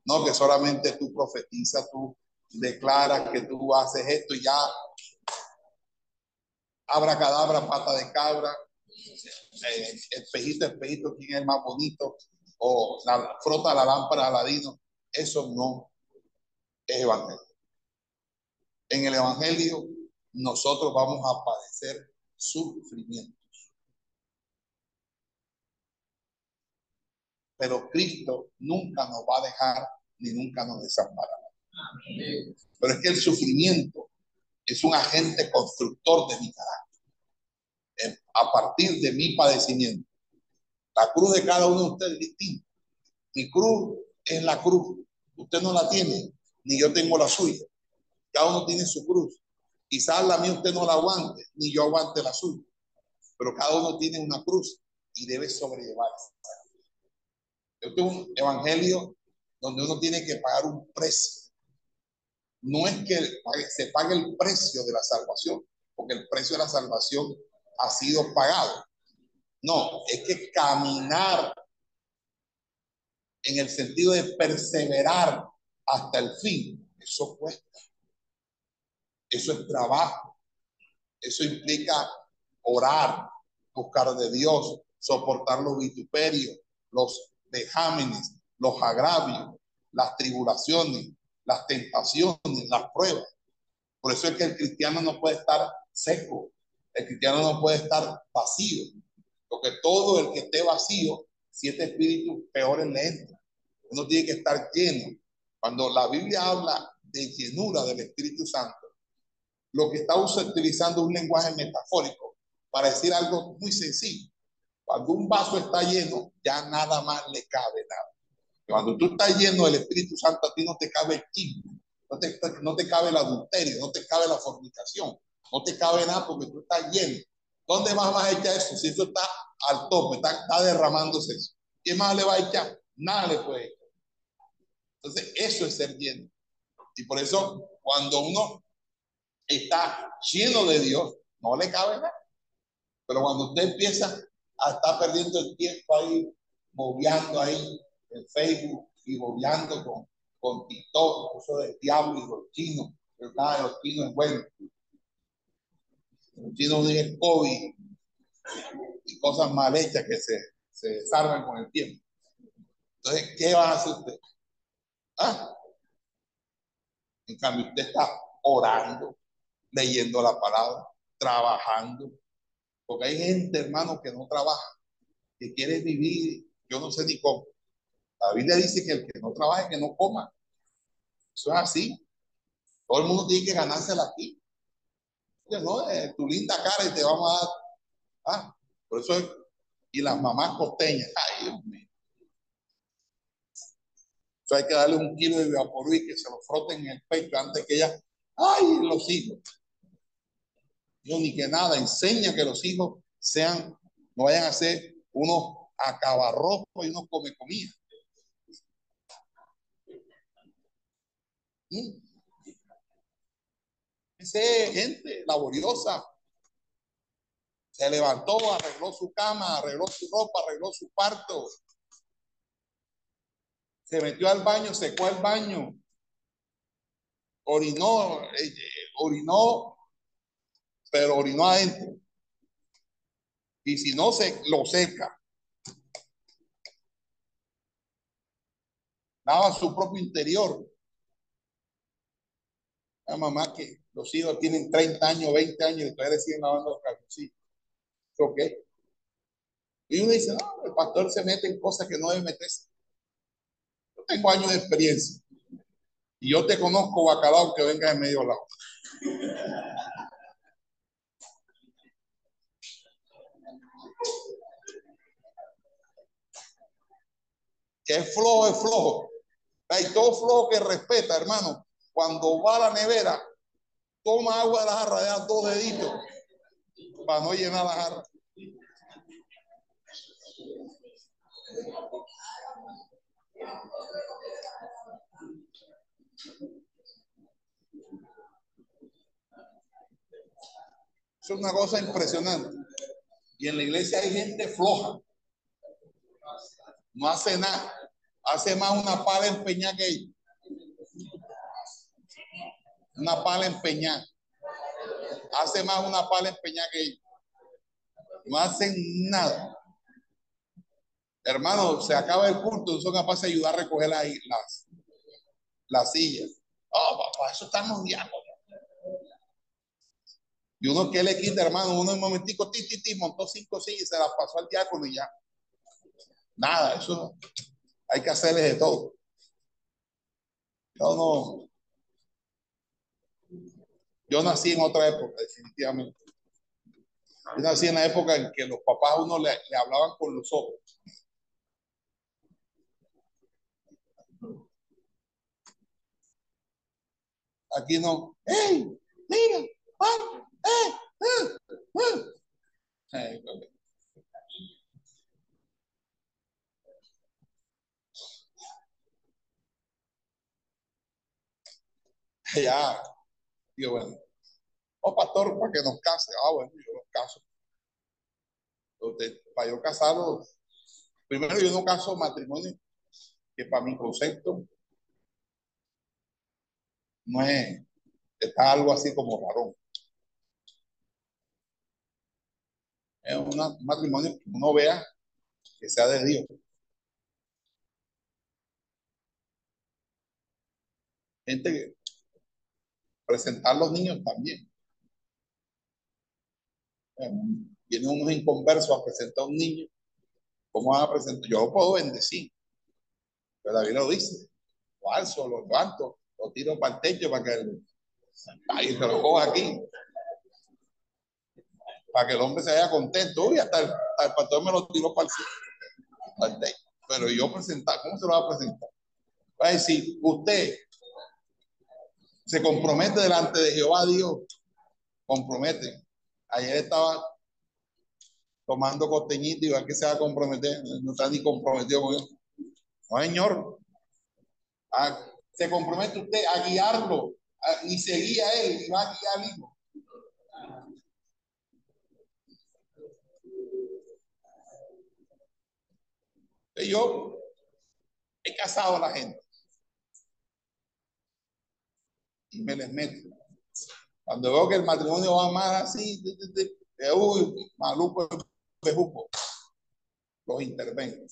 No, que solamente tú profetizas, tú declaras que tú haces esto y ya. Abra cadabra, pata de cabra, eh, espejito, espejito, quién es el más bonito, o la, frota la lámpara aladino. Eso no es evangelio. En el evangelio, nosotros vamos a padecer sufrimientos. Pero Cristo nunca nos va a dejar ni nunca nos desamparará. Pero es que el sufrimiento es un agente constructor de mi carácter. A partir de mi padecimiento. La cruz de cada uno de ustedes es distinta. Mi cruz es la cruz. Usted no la tiene, ni yo tengo la suya. Cada uno tiene su cruz. Quizás la mía usted no la aguante, ni yo aguante la suya. Pero cada uno tiene una cruz y debe sobrellevarse. Este es un evangelio donde uno tiene que pagar un precio. No es que se pague el precio de la salvación, porque el precio de la salvación ha sido pagado. No, es que caminar en el sentido de perseverar hasta el fin, eso cuesta. Eso es trabajo. Eso implica orar, buscar de Dios, soportar los vituperios, los vejámenes, los agravios, las tribulaciones, las tentaciones, las pruebas. Por eso es que el cristiano no puede estar seco, el cristiano no puede estar vacío, porque todo el que esté vacío, siete espíritus peores le entran. Uno tiene que estar lleno. Cuando la Biblia habla de llenura del Espíritu Santo, lo que está utilizando un lenguaje metafórico para decir algo muy sencillo. Cuando un vaso está lleno, ya nada más le cabe nada. Cuando tú estás lleno del Espíritu Santo, a ti no te cabe el chisme, no te, no te cabe el adulterio, no te cabe la fornicación, no te cabe nada porque tú estás lleno. ¿Dónde más vas a echar eso? Si eso está al tope, está, está derramándose. ¿Qué más le va a echar? Nada le puede echar. Entonces, eso es ser lleno. Y por eso, cuando uno está lleno de Dios, no le cabe nada. Pero cuando usted empieza a estar perdiendo el tiempo ahí, moviendo ahí Facebook y moviendo con, con TikTok, eso del diablo y los chinos, pero nada los chinos es bueno. Los chinos el COVID y cosas mal hechas que se, se desarman con el tiempo. Entonces, ¿qué va a hacer usted? ¿Ah? En cambio, usted está orando, leyendo la palabra, trabajando. Porque hay gente, hermano, que no trabaja, que quiere vivir, yo no sé ni cómo. La Biblia dice que el que no trabaje, que no coma. Eso es así. Todo el mundo tiene que ganársela aquí. no, eh, tu linda cara y te vamos a dar. Ah, por eso es. Y las mamás costeñas. Ay, Dios mío. Eso hay que darle un kilo de y que se lo froten en el pecho antes que ella. ¡Ay, los hijos! No, ni que nada. Enseña que los hijos sean, no vayan a ser unos acabarrojos y unos come comida. Ese gente laboriosa. Se levantó, arregló su cama, arregló su ropa, arregló su parto. Se metió al baño, secó el baño. Orinó, eh, orinó, pero orinó adentro. Y si no, se lo seca. Daba su propio interior. La mamá que los hijos tienen 30 años, 20 años y todavía siguen lavando los calzoncillos. ¿Ok? Y uno dice, no, el pastor se mete en cosas que no debe meterse. Yo tengo años de experiencia. Y yo te conozco, bacalao, que venga de medio lado. Que es flojo, es flojo. Hay todo flojo que respeta, hermano cuando va a la nevera, toma agua de la jarra, da dos deditos para no llenar la jarra. Es una cosa impresionante. Y en la iglesia hay gente floja. No hace nada. Hace más una pala empeñada que ellos una pala empeñada. Hace más una pala empeñada que ellos. No hacen nada. Hermano, se acaba el culto, no son capaces de ayudar a recoger las, las, sillas. Oh, papá, eso estamos diáconos. Y uno que le quita, hermano, uno en un momentico, ti, ti, ti, montó cinco sillas y se las pasó al diácono y ya. Nada, eso hay que hacerles de todo. Yo no, yo nací en otra época, definitivamente. Yo nací en la época en que los papás a uno le, hablaban con los ojos. Aquí no. ¡Ey! ¡Mira! ¡Eh! ¡Eh! ¡Eh! Ya, yo, bueno, oh pastor, para que nos case. Ah, bueno, yo los caso. Para yo casarlo, primero yo no caso matrimonio, que para mi concepto no es, está algo así como raro. Es un matrimonio que uno vea que sea de Dios. Gente presentar los niños también. Vienen unos inconversos a presentar a un niño. ¿Cómo van a presentar? Yo lo puedo bendecir. Pero David lo dice. Lo alzo, lo levanto, lo tiro para el techo para que el, ahí se lo coja aquí. Para que el hombre se vaya contento. Uy, hasta el, hasta pastor me lo tiró para el, para el techo. Pero yo presentar, ¿cómo se lo va a presentar? Va a decir, usted se compromete delante de Jehová Dios. Compromete. Ayer estaba tomando costeñito y va que se va a comprometer. No está ni comprometido con él. No, señor. Ah, se compromete usted a guiarlo a, y se guía él y va a guiar hijo. Yo he casado a la gente y me les meto. Cuando veo que el matrimonio va más así, de, uy, maluco, bejuco, los intervengo.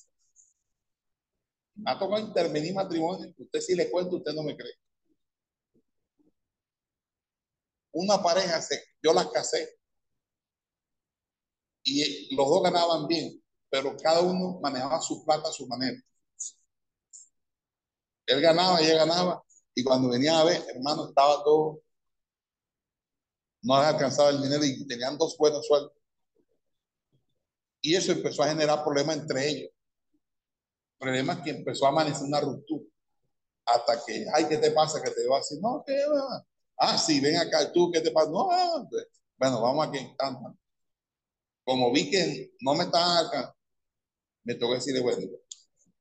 Ha tocado intervenir matrimonio, usted sí le cuento, usted no me cree. Una pareja, se, yo las casé y los dos ganaban bien, pero cada uno manejaba su plata a su manera. Él ganaba, ella ganaba, y cuando venía a ver, hermano, estaba todo, no les alcanzaba el dinero y tenían dos buenos sueldos. Y eso empezó a generar problemas entre ellos. Problemas que empezó a amanecer una ruptura. Hasta que, ay, ¿qué te pasa? Que te va a decir, no, ¿qué va? Ah, sí, ven acá, tú, ¿qué te pasa? No, bueno, vamos aquí, tanta. Como vi que no me estaban acá, me tocó decirle, bueno,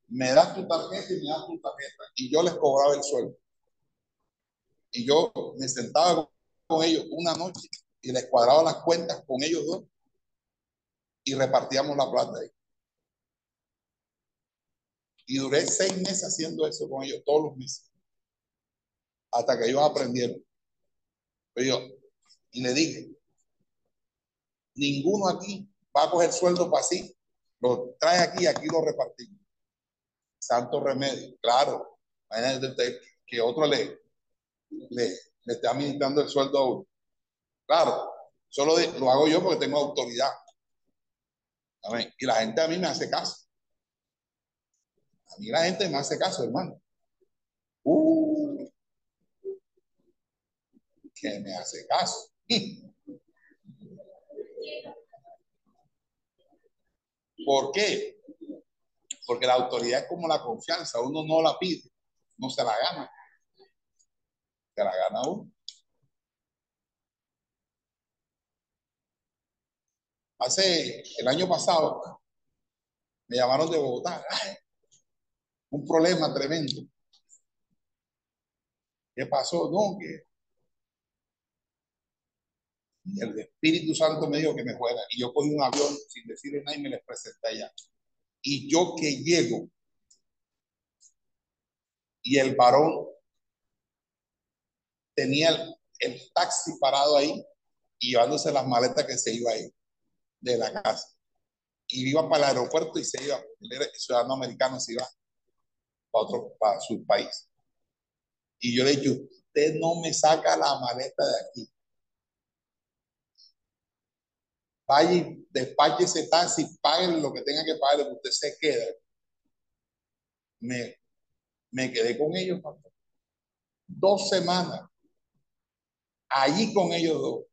me das tu tarjeta y me das tu tarjeta. Y yo les cobraba el sueldo. Y yo me sentaba con ellos una noche y les cuadraba las cuentas con ellos dos y repartíamos la plata ahí. Y duré seis meses haciendo eso con ellos, todos los meses. Hasta que ellos aprendieron. Pero yo, y le dije, ninguno aquí va a coger sueldo para sí, lo trae aquí y aquí lo repartimos. Santo remedio, claro. Que otro le, le, le esté administrando el sueldo a uno. Claro, solo lo hago yo porque tengo autoridad. Amén. Y la gente a mí me hace caso. A mí la gente me hace caso, hermano. Uh, que me hace caso. ¿Por qué? Porque la autoridad es como la confianza. Uno no la pide, no se la gana. Se la gana uno. Hace el año pasado me llamaron de Bogotá. Un problema tremendo. ¿Qué pasó? No, que el Espíritu Santo me dijo que me fuera. Y yo cogí un avión sin decirle nada y me les presenté allá. Y yo que llego y el varón tenía el, taxi parado ahí y llevándose las maletas que se iba ahí de la casa. Y iba para el aeropuerto y se iba, él era ciudadano americano, se iba para otro, para su país. Y yo le dije, usted no me saca la maleta de aquí. Vaya despache ese taxi, pague lo que tenga que pagar, usted se queda. Me, me quedé con ellos pastor. dos semanas allí con ellos dos.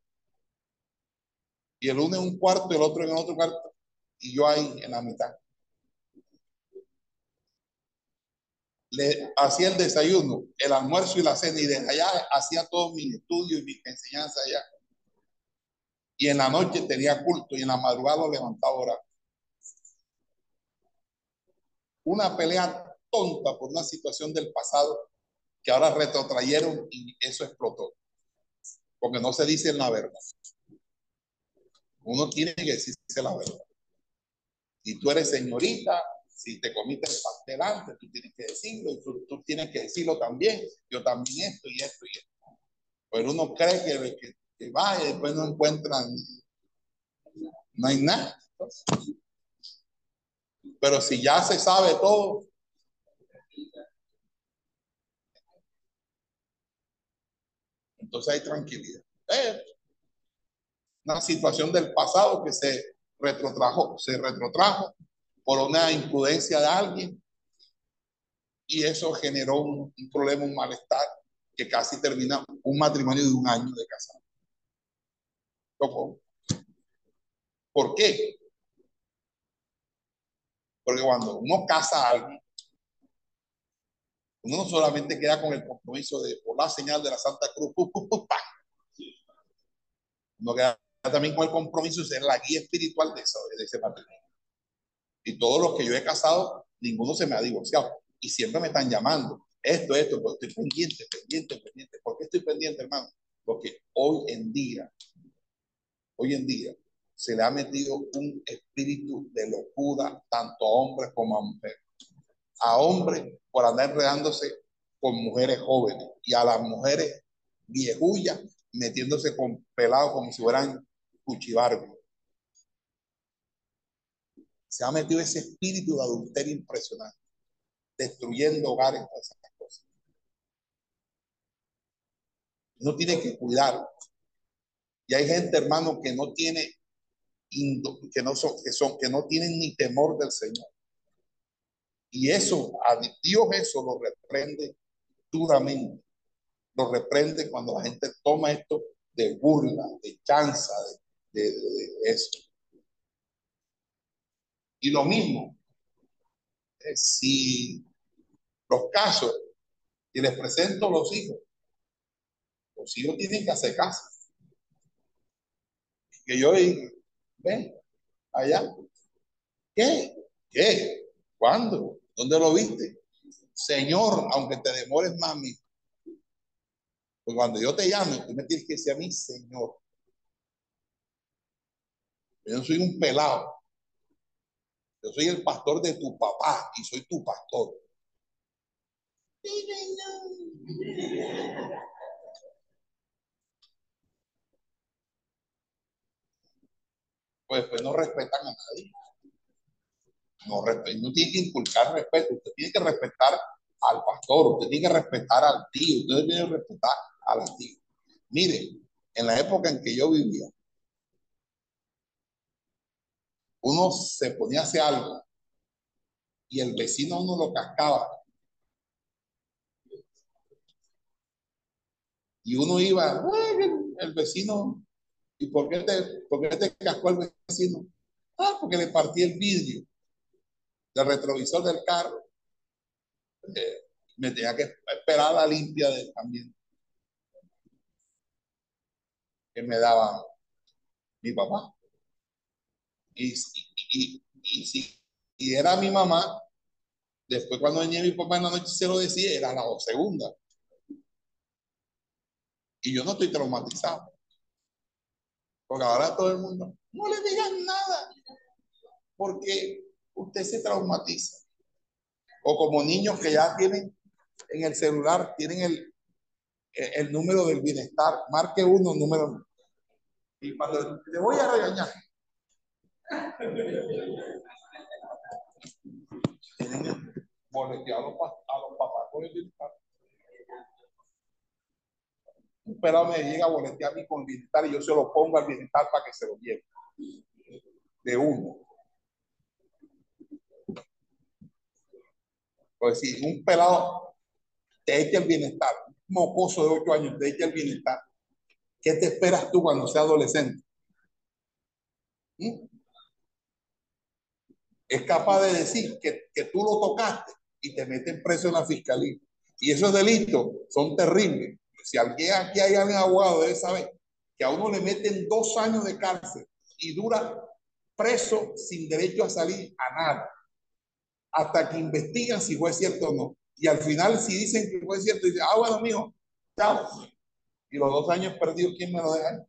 Y el uno en un cuarto el otro en otro cuarto. Y yo ahí en la mitad. Le hacía el desayuno, el almuerzo y la cena. Y desde allá hacía todos mis estudios y mis enseñanzas allá. Y en la noche tenía culto y en la madrugada lo levantaba ahora. Una pelea tonta por una situación del pasado que ahora retrotrayeron y eso explotó. Porque no se dice la verdad. Uno tiene que decirse la verdad. Y tú eres señorita, si te comiste el pastel antes, tú tienes que decirlo y tú, tú, tienes que decirlo también. Yo también esto y esto y esto. Pero uno cree que, que, que va y después no encuentran, no hay nada. Pero si ya se sabe todo, Entonces hay tranquilidad. Eh, una situación del pasado que se retrotrajo, se retrotrajo por una imprudencia de alguien y eso generó un, un problema, un malestar que casi termina un matrimonio de un año de casado. ¿Por qué? Porque cuando uno casa a alguien, uno no solamente queda con el compromiso de por la señal de la Santa Cruz, uno queda también con el compromiso de ser la guía espiritual de, de ese matrimonio. Y todos los que yo he casado, ninguno se me ha divorciado. Y siempre me están llamando. Esto, esto, estoy pendiente, pendiente, pendiente. ¿Por qué estoy pendiente, hermano? Porque hoy en día, hoy en día, se le ha metido un espíritu de locura tanto a hombres como a mujeres. A hombres por andar enredándose con mujeres jóvenes y a las mujeres viejullas metiéndose con pelados como si fueran cuchibargos. Se ha metido ese espíritu de adulterio impresionante, destruyendo hogares, todas esas cosas. Uno tiene que cuidar. Y hay gente, hermano, que no tiene, que no son, que son, que no tienen ni temor del Señor. Y eso, a Dios eso lo reprende duramente. Lo reprende cuando la gente toma esto de burla, de chanza, de, eso. Y lo mismo, eh, si los casos, y les presento los hijos, los hijos tienen que hacer caso. Que yo diga, ven, allá. ¿Qué? ¿Qué? ¿Cuándo? ¿Dónde lo viste? Señor, aunque te demores mami. Pues cuando yo te llame, tú me tienes que decir a mí, Señor. Yo soy un pelado. Yo soy el pastor de tu papá y soy tu pastor. Pues, pues no respetan a nadie. No, no tiene que inculcar respeto. Usted tiene que respetar al pastor, usted tiene que respetar al tío, usted tiene que respetar a la tía. Mire, en la época en que yo vivía, uno se ponía a algo y el vecino uno lo cascaba. Y uno iba, el vecino, ¿y por qué te, por qué te cascó el vecino? Ah, porque le partí el vidrio del retrovisor del carro. Eh, me tenía que esperar la limpia de, también que me daba mi papá. Y, y, y, si y era mi mamá, después cuando venía mi papá en la noche se lo decía, era la segunda. Y yo no estoy traumatizado. Porque ahora todo el mundo, no le digan nada, porque usted se traumatiza. O como niños que ya tienen en el celular, tienen el, el número del bienestar, marque uno, número. Y cuando le voy a regañar, tienen a los, papás con el bienestar. Un pelado me llega a boletear a mí con el bienestar y yo se lo pongo al bienestar para que se lo lleve. De uno. Pues si un pelado te echa el bienestar, un mocoso de 8 años te echa el bienestar, ¿qué te esperas tú cuando seas adolescente? ¿Mm? Es capaz de decir que, que tú lo tocaste y te meten preso en la fiscalía. Y esos delitos son terribles. Si alguien aquí hay alguien abogado debe saber que a uno le meten dos años de cárcel y dura preso sin derecho a salir a nada hasta que investigan si fue cierto o no. Y al final, si dicen que fue cierto, dicen, ah, bueno, mijo, chao. Y los dos años perdidos, ¿quién me lo deja?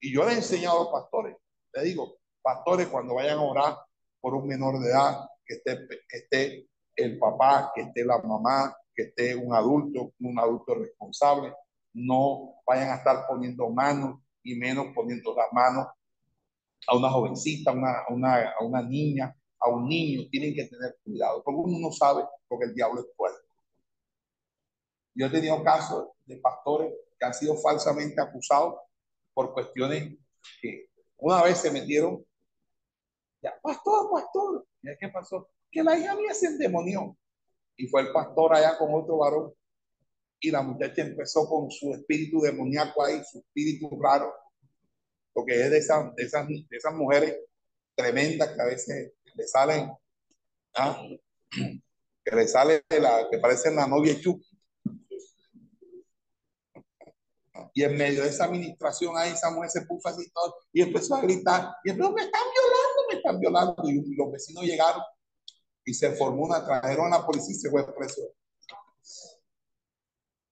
Y yo le he enseñado a los pastores, le digo, pastores, cuando vayan a orar por un menor de edad, que esté, que esté el papá, que esté la mamá, que esté un adulto, un adulto responsable, no vayan a estar poniendo manos y menos poniendo las manos a una jovencita, a una, a una niña, a un niño, tienen que tener cuidado, porque uno no sabe, porque el diablo es fuerte. Yo he tenido casos de pastores que han sido falsamente acusados por cuestiones que una vez se metieron, ya, pastor, pastor, ¿qué pasó? Que la hija mía se endemonió. Y fue el pastor allá con otro varón. Y la muchacha empezó con su espíritu demoníaco ahí, su espíritu raro, porque es de esas, de esas, de esas mujeres tremendas que a veces le salen, ¿ah? que le sale la, que parecen la novia. Y en medio de esa administración ahí esa mujer se puso así todo y empezó a gritar, y empezó, me están violando, me están violando. Y los vecinos llegaron y se formó una, trajeron a la policía y se fue preso.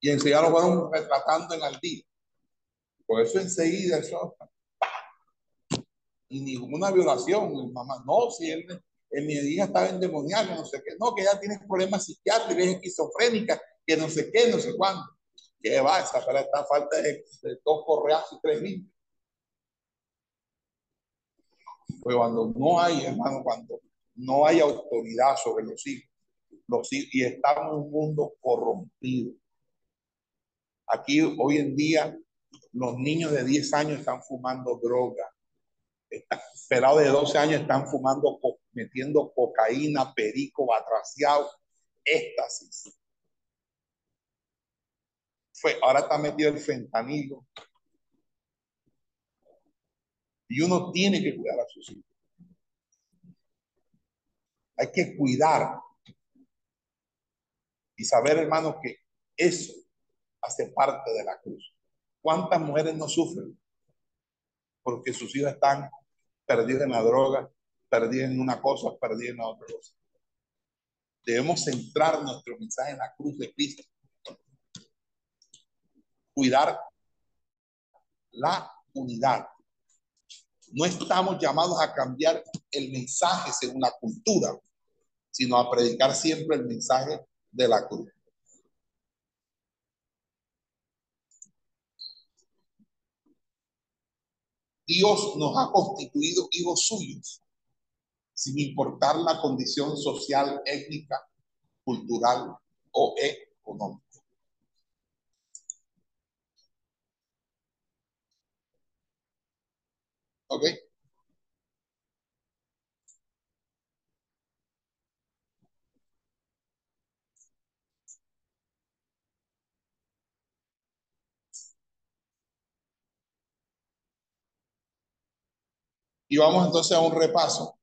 Y enseguida lo fueron retratando en al día. Por eso enseguida, eso. Y ninguna violación, mamá. No, si él, en mi hija estaba endemoniada, no sé qué. No, que ella tiene problemas psiquiátricos, es esquizofrénica, que no sé qué, no sé cuándo. ¿Qué va? Esa para esta falta de, dos correas y tres mil. Pues cuando no hay, hermano, cuando no hay autoridad sobre los hijos, los hijos y estamos en un mundo corrompido. Aquí hoy en día los niños de 10 años están fumando droga. Pelados de 12 años están fumando, metiendo cocaína, perico, batraciado, éxtasis fue, ahora está metido el fentanilo. Y uno tiene que cuidar a sus hijos. Hay que cuidar y saber, hermanos, que eso hace parte de la cruz. ¿Cuántas mujeres no sufren? Porque sus hijos están perdidos en la droga, perdidos en una cosa, perdidos en otra cosa. Debemos centrar nuestro mensaje en la cruz de Cristo cuidar la unidad. No estamos llamados a cambiar el mensaje según la cultura, sino a predicar siempre el mensaje de la cruz. Dios nos ha constituido hijos suyos, sin importar la condición social, étnica, cultural o económica. ¿Ok? Y vamos entonces a un repaso.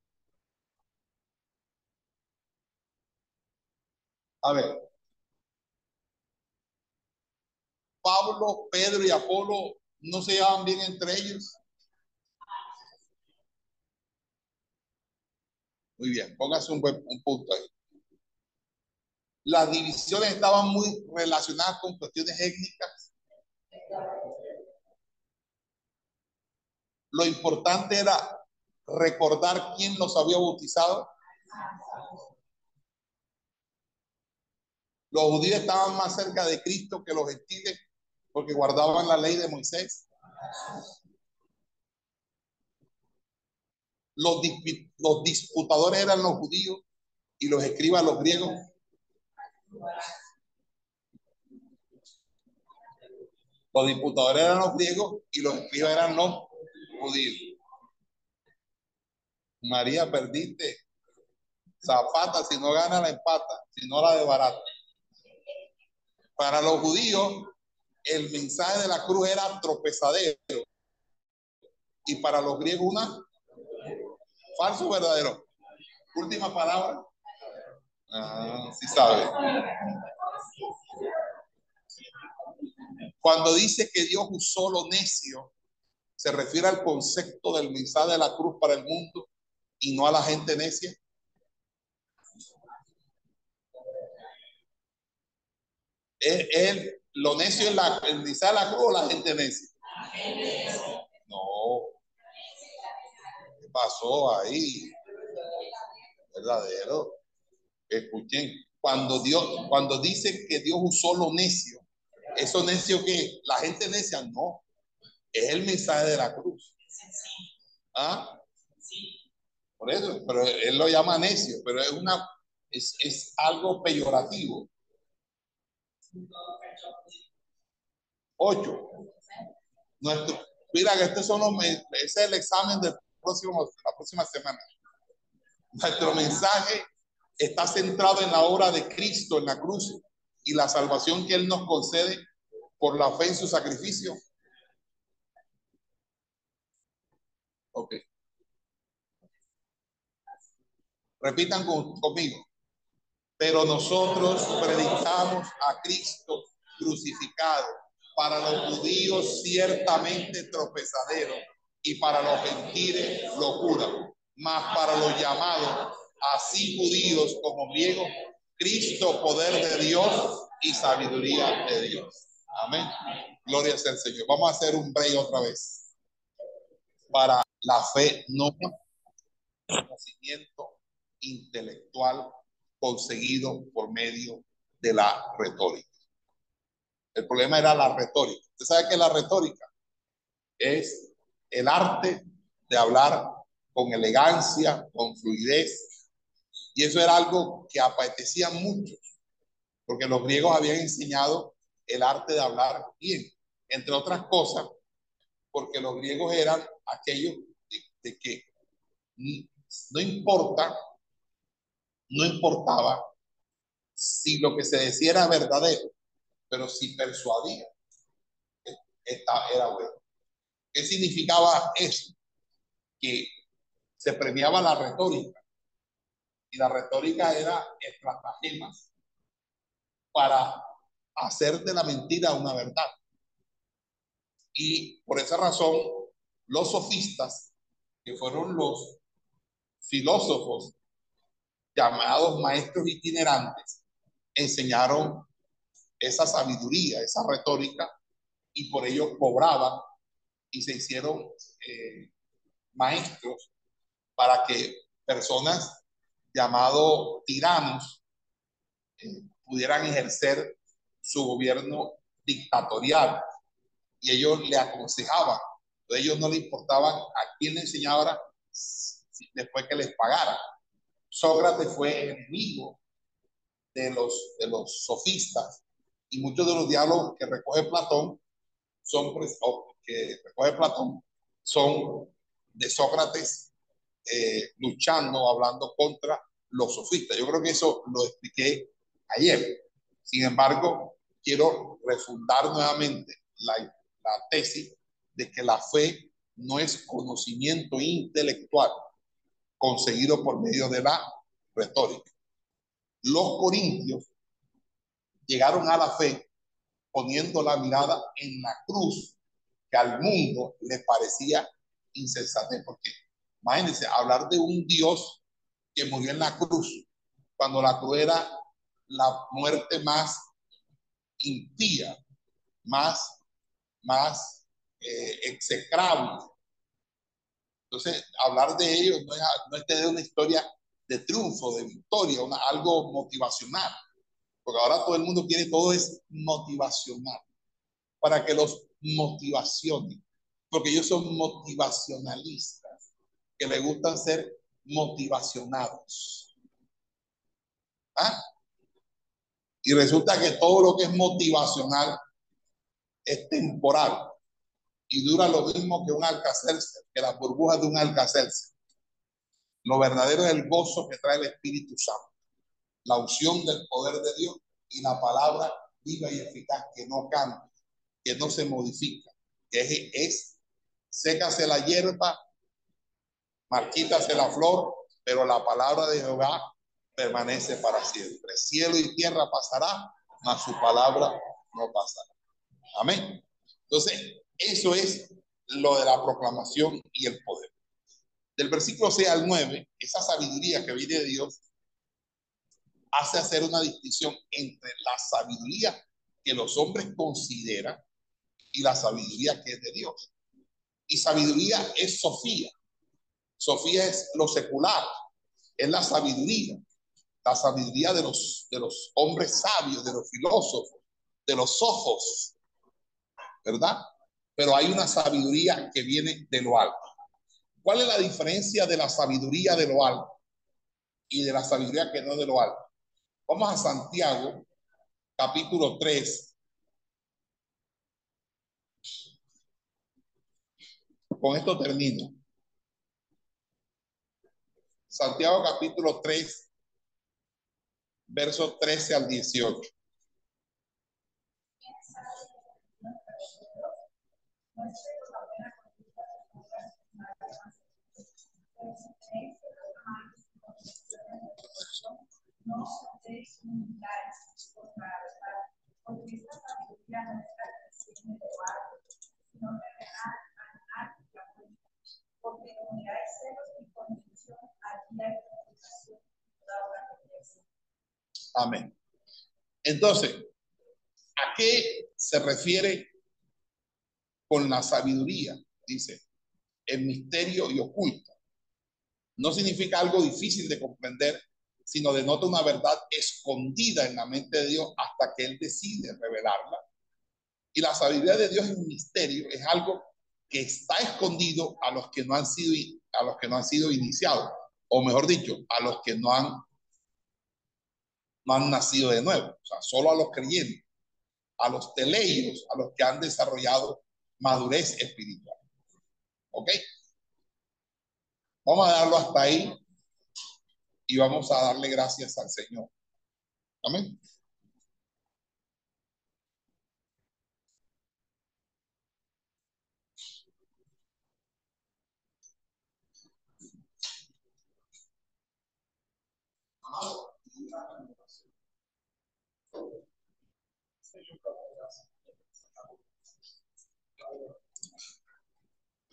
A ver. Pablo, Pedro y Apolo no se llevaban bien entre ellos. Muy bien, póngase un, buen, un punto ahí. Las divisiones estaban muy relacionadas con cuestiones étnicas. Lo importante era recordar quién los había bautizado. Los judíos estaban más cerca de Cristo que los gentiles porque guardaban la ley de Moisés. los, los disputadores eran los judíos y los escribas los griegos. Los disputadores eran los griegos y los escribas eran los judíos. María, perdiste. Zapata, si no gana la empata, si no la de barata. Para los judíos, el mensaje de la cruz era tropezadero. Y para los griegos, una ¿Falso verdadero? Última palabra. Ah, sí sabe. Cuando dice que Dios usó lo necio, se refiere al concepto del mensaje de la cruz para el mundo y no a la gente necia. ¿Es, lo necio es la, de la cruz o la gente necia? No, pasó ahí? Verdadero. Escuchen, cuando Dios, cuando dice que Dios usó lo necio, eso necio que la gente necia, no, es el mensaje de la cruz. ¿Ah? Por eso, pero él lo llama necio, pero es una, es, es algo peyorativo. 8. Nuestro, mira que este, son los, es el examen próximo, la próxima semana. Nuestro mensaje está centrado en la obra de Cristo en la cruz y la salvación que Él nos concede por la fe en su sacrificio. Ok. Repitan conmigo. Pero nosotros predicamos a Cristo crucificado, para los judíos ciertamente tropezadero y para los gentiles locura, mas para los llamados, así judíos como griegos, Cristo poder de Dios y sabiduría de Dios. Amén. Gloria al Señor. Vamos a hacer un break otra vez para la fe no conocimiento intelectual conseguido por medio de la retórica. El problema era la retórica. Usted sabe que la retórica es el arte de hablar con elegancia, con fluidez. Y eso era algo que apetecía mucho, porque los griegos habían enseñado el arte de hablar bien, entre otras cosas, porque los griegos eran aquellos de, que no importa, no importaba si lo que se decía era verdadero, pero si persuadía, esta era bueno. ¿Qué significaba eso? Que se premiaba la retórica. Y la retórica era estratagemas para hacer de la mentira una verdad. Y por esa razón, los sofistas, que fueron los filósofos llamados maestros itinerantes, enseñaron esa sabiduría, esa retórica, y por ello cobraban y se hicieron eh, maestros para que personas llamados tiranos eh, pudieran ejercer su gobierno dictatorial. Y ellos le aconsejaban, ellos no le importaban a quién le enseñara después que les pagara. Sócrates fue enemigo de los, de los sofistas y muchos de los diálogos que recoge Platón son que recoge Platón son de Sócrates eh, luchando, hablando contra los sofistas. Yo creo que eso lo expliqué ayer. Sin embargo, quiero refundar nuevamente la, la tesis de que la fe no es conocimiento intelectual conseguido por medio de la retórica. Los corintios llegaron a la fe poniendo la mirada en la cruz que al mundo le parecía insensate. Porque imagínense, hablar de un Dios que murió en la cruz, cuando la cruz era la muerte más impía, más, más eh, execrable. Entonces, hablar de ellos no es, no es tener una historia de triunfo, de victoria, algo motivacional. Porque ahora todo el mundo quiere, todo es motivacional. Para que los motivacionen. Porque ellos son motivacionalistas, que les gustan ser motivacionados. ¿Ah? Y resulta que todo lo que es motivacional es temporal y dura lo mismo que un alcacelce, que las burbujas de un alcacelce. Lo verdadero es el gozo que trae el Espíritu Santo, la unción del poder de Dios y la palabra viva y eficaz que no cambia, que no se modifica, que es, es sécase la hierba, marquítase la flor, pero la palabra de Jehová permanece para siempre. Cielo y tierra pasará, mas su palabra no pasará. Amén. Entonces, eso es lo de la proclamación y el poder. Del versículo 6 al 9, esa sabiduría que viene de Dios hace hacer una distinción entre la sabiduría que los hombres consideran y la sabiduría que es de Dios. Y sabiduría es Sofía. Sofía es lo secular, es la sabiduría la sabiduría de los, de los hombres sabios, de los filósofos, de los ojos, ¿verdad? Pero hay una sabiduría que viene de lo alto. ¿Cuál es la diferencia de la sabiduría de lo alto y de la sabiduría que no es de lo alto? Vamos a Santiago, capítulo 3, Con esto termino. Santiago capítulo 3, versos 13 al 18. no seréis humildes por la verdad, porque esta sabiduría no está creciendo de algo, sino revelar a nadie la cuenta, porque donde hay celos y condición, allí hay comunicación toda obra de Amén. Entonces, ¿a qué se refiere con la sabiduría? Dice, el misterio y oculto. No significa algo difícil de comprender, sino denota una verdad escondida en la mente de Dios hasta que Él decide revelarla. Y la sabiduría de Dios es un misterio, es algo que está escondido a los que no han sido, a los que no han sido iniciados, o mejor dicho, a los que no han, no han nacido de nuevo, solo a los creyentes, a los teleiros, a los que han desarrollado madurez espiritual. ¿Ok? Vamos a darlo hasta ahí y vamos a darle gracias al Señor. Amén.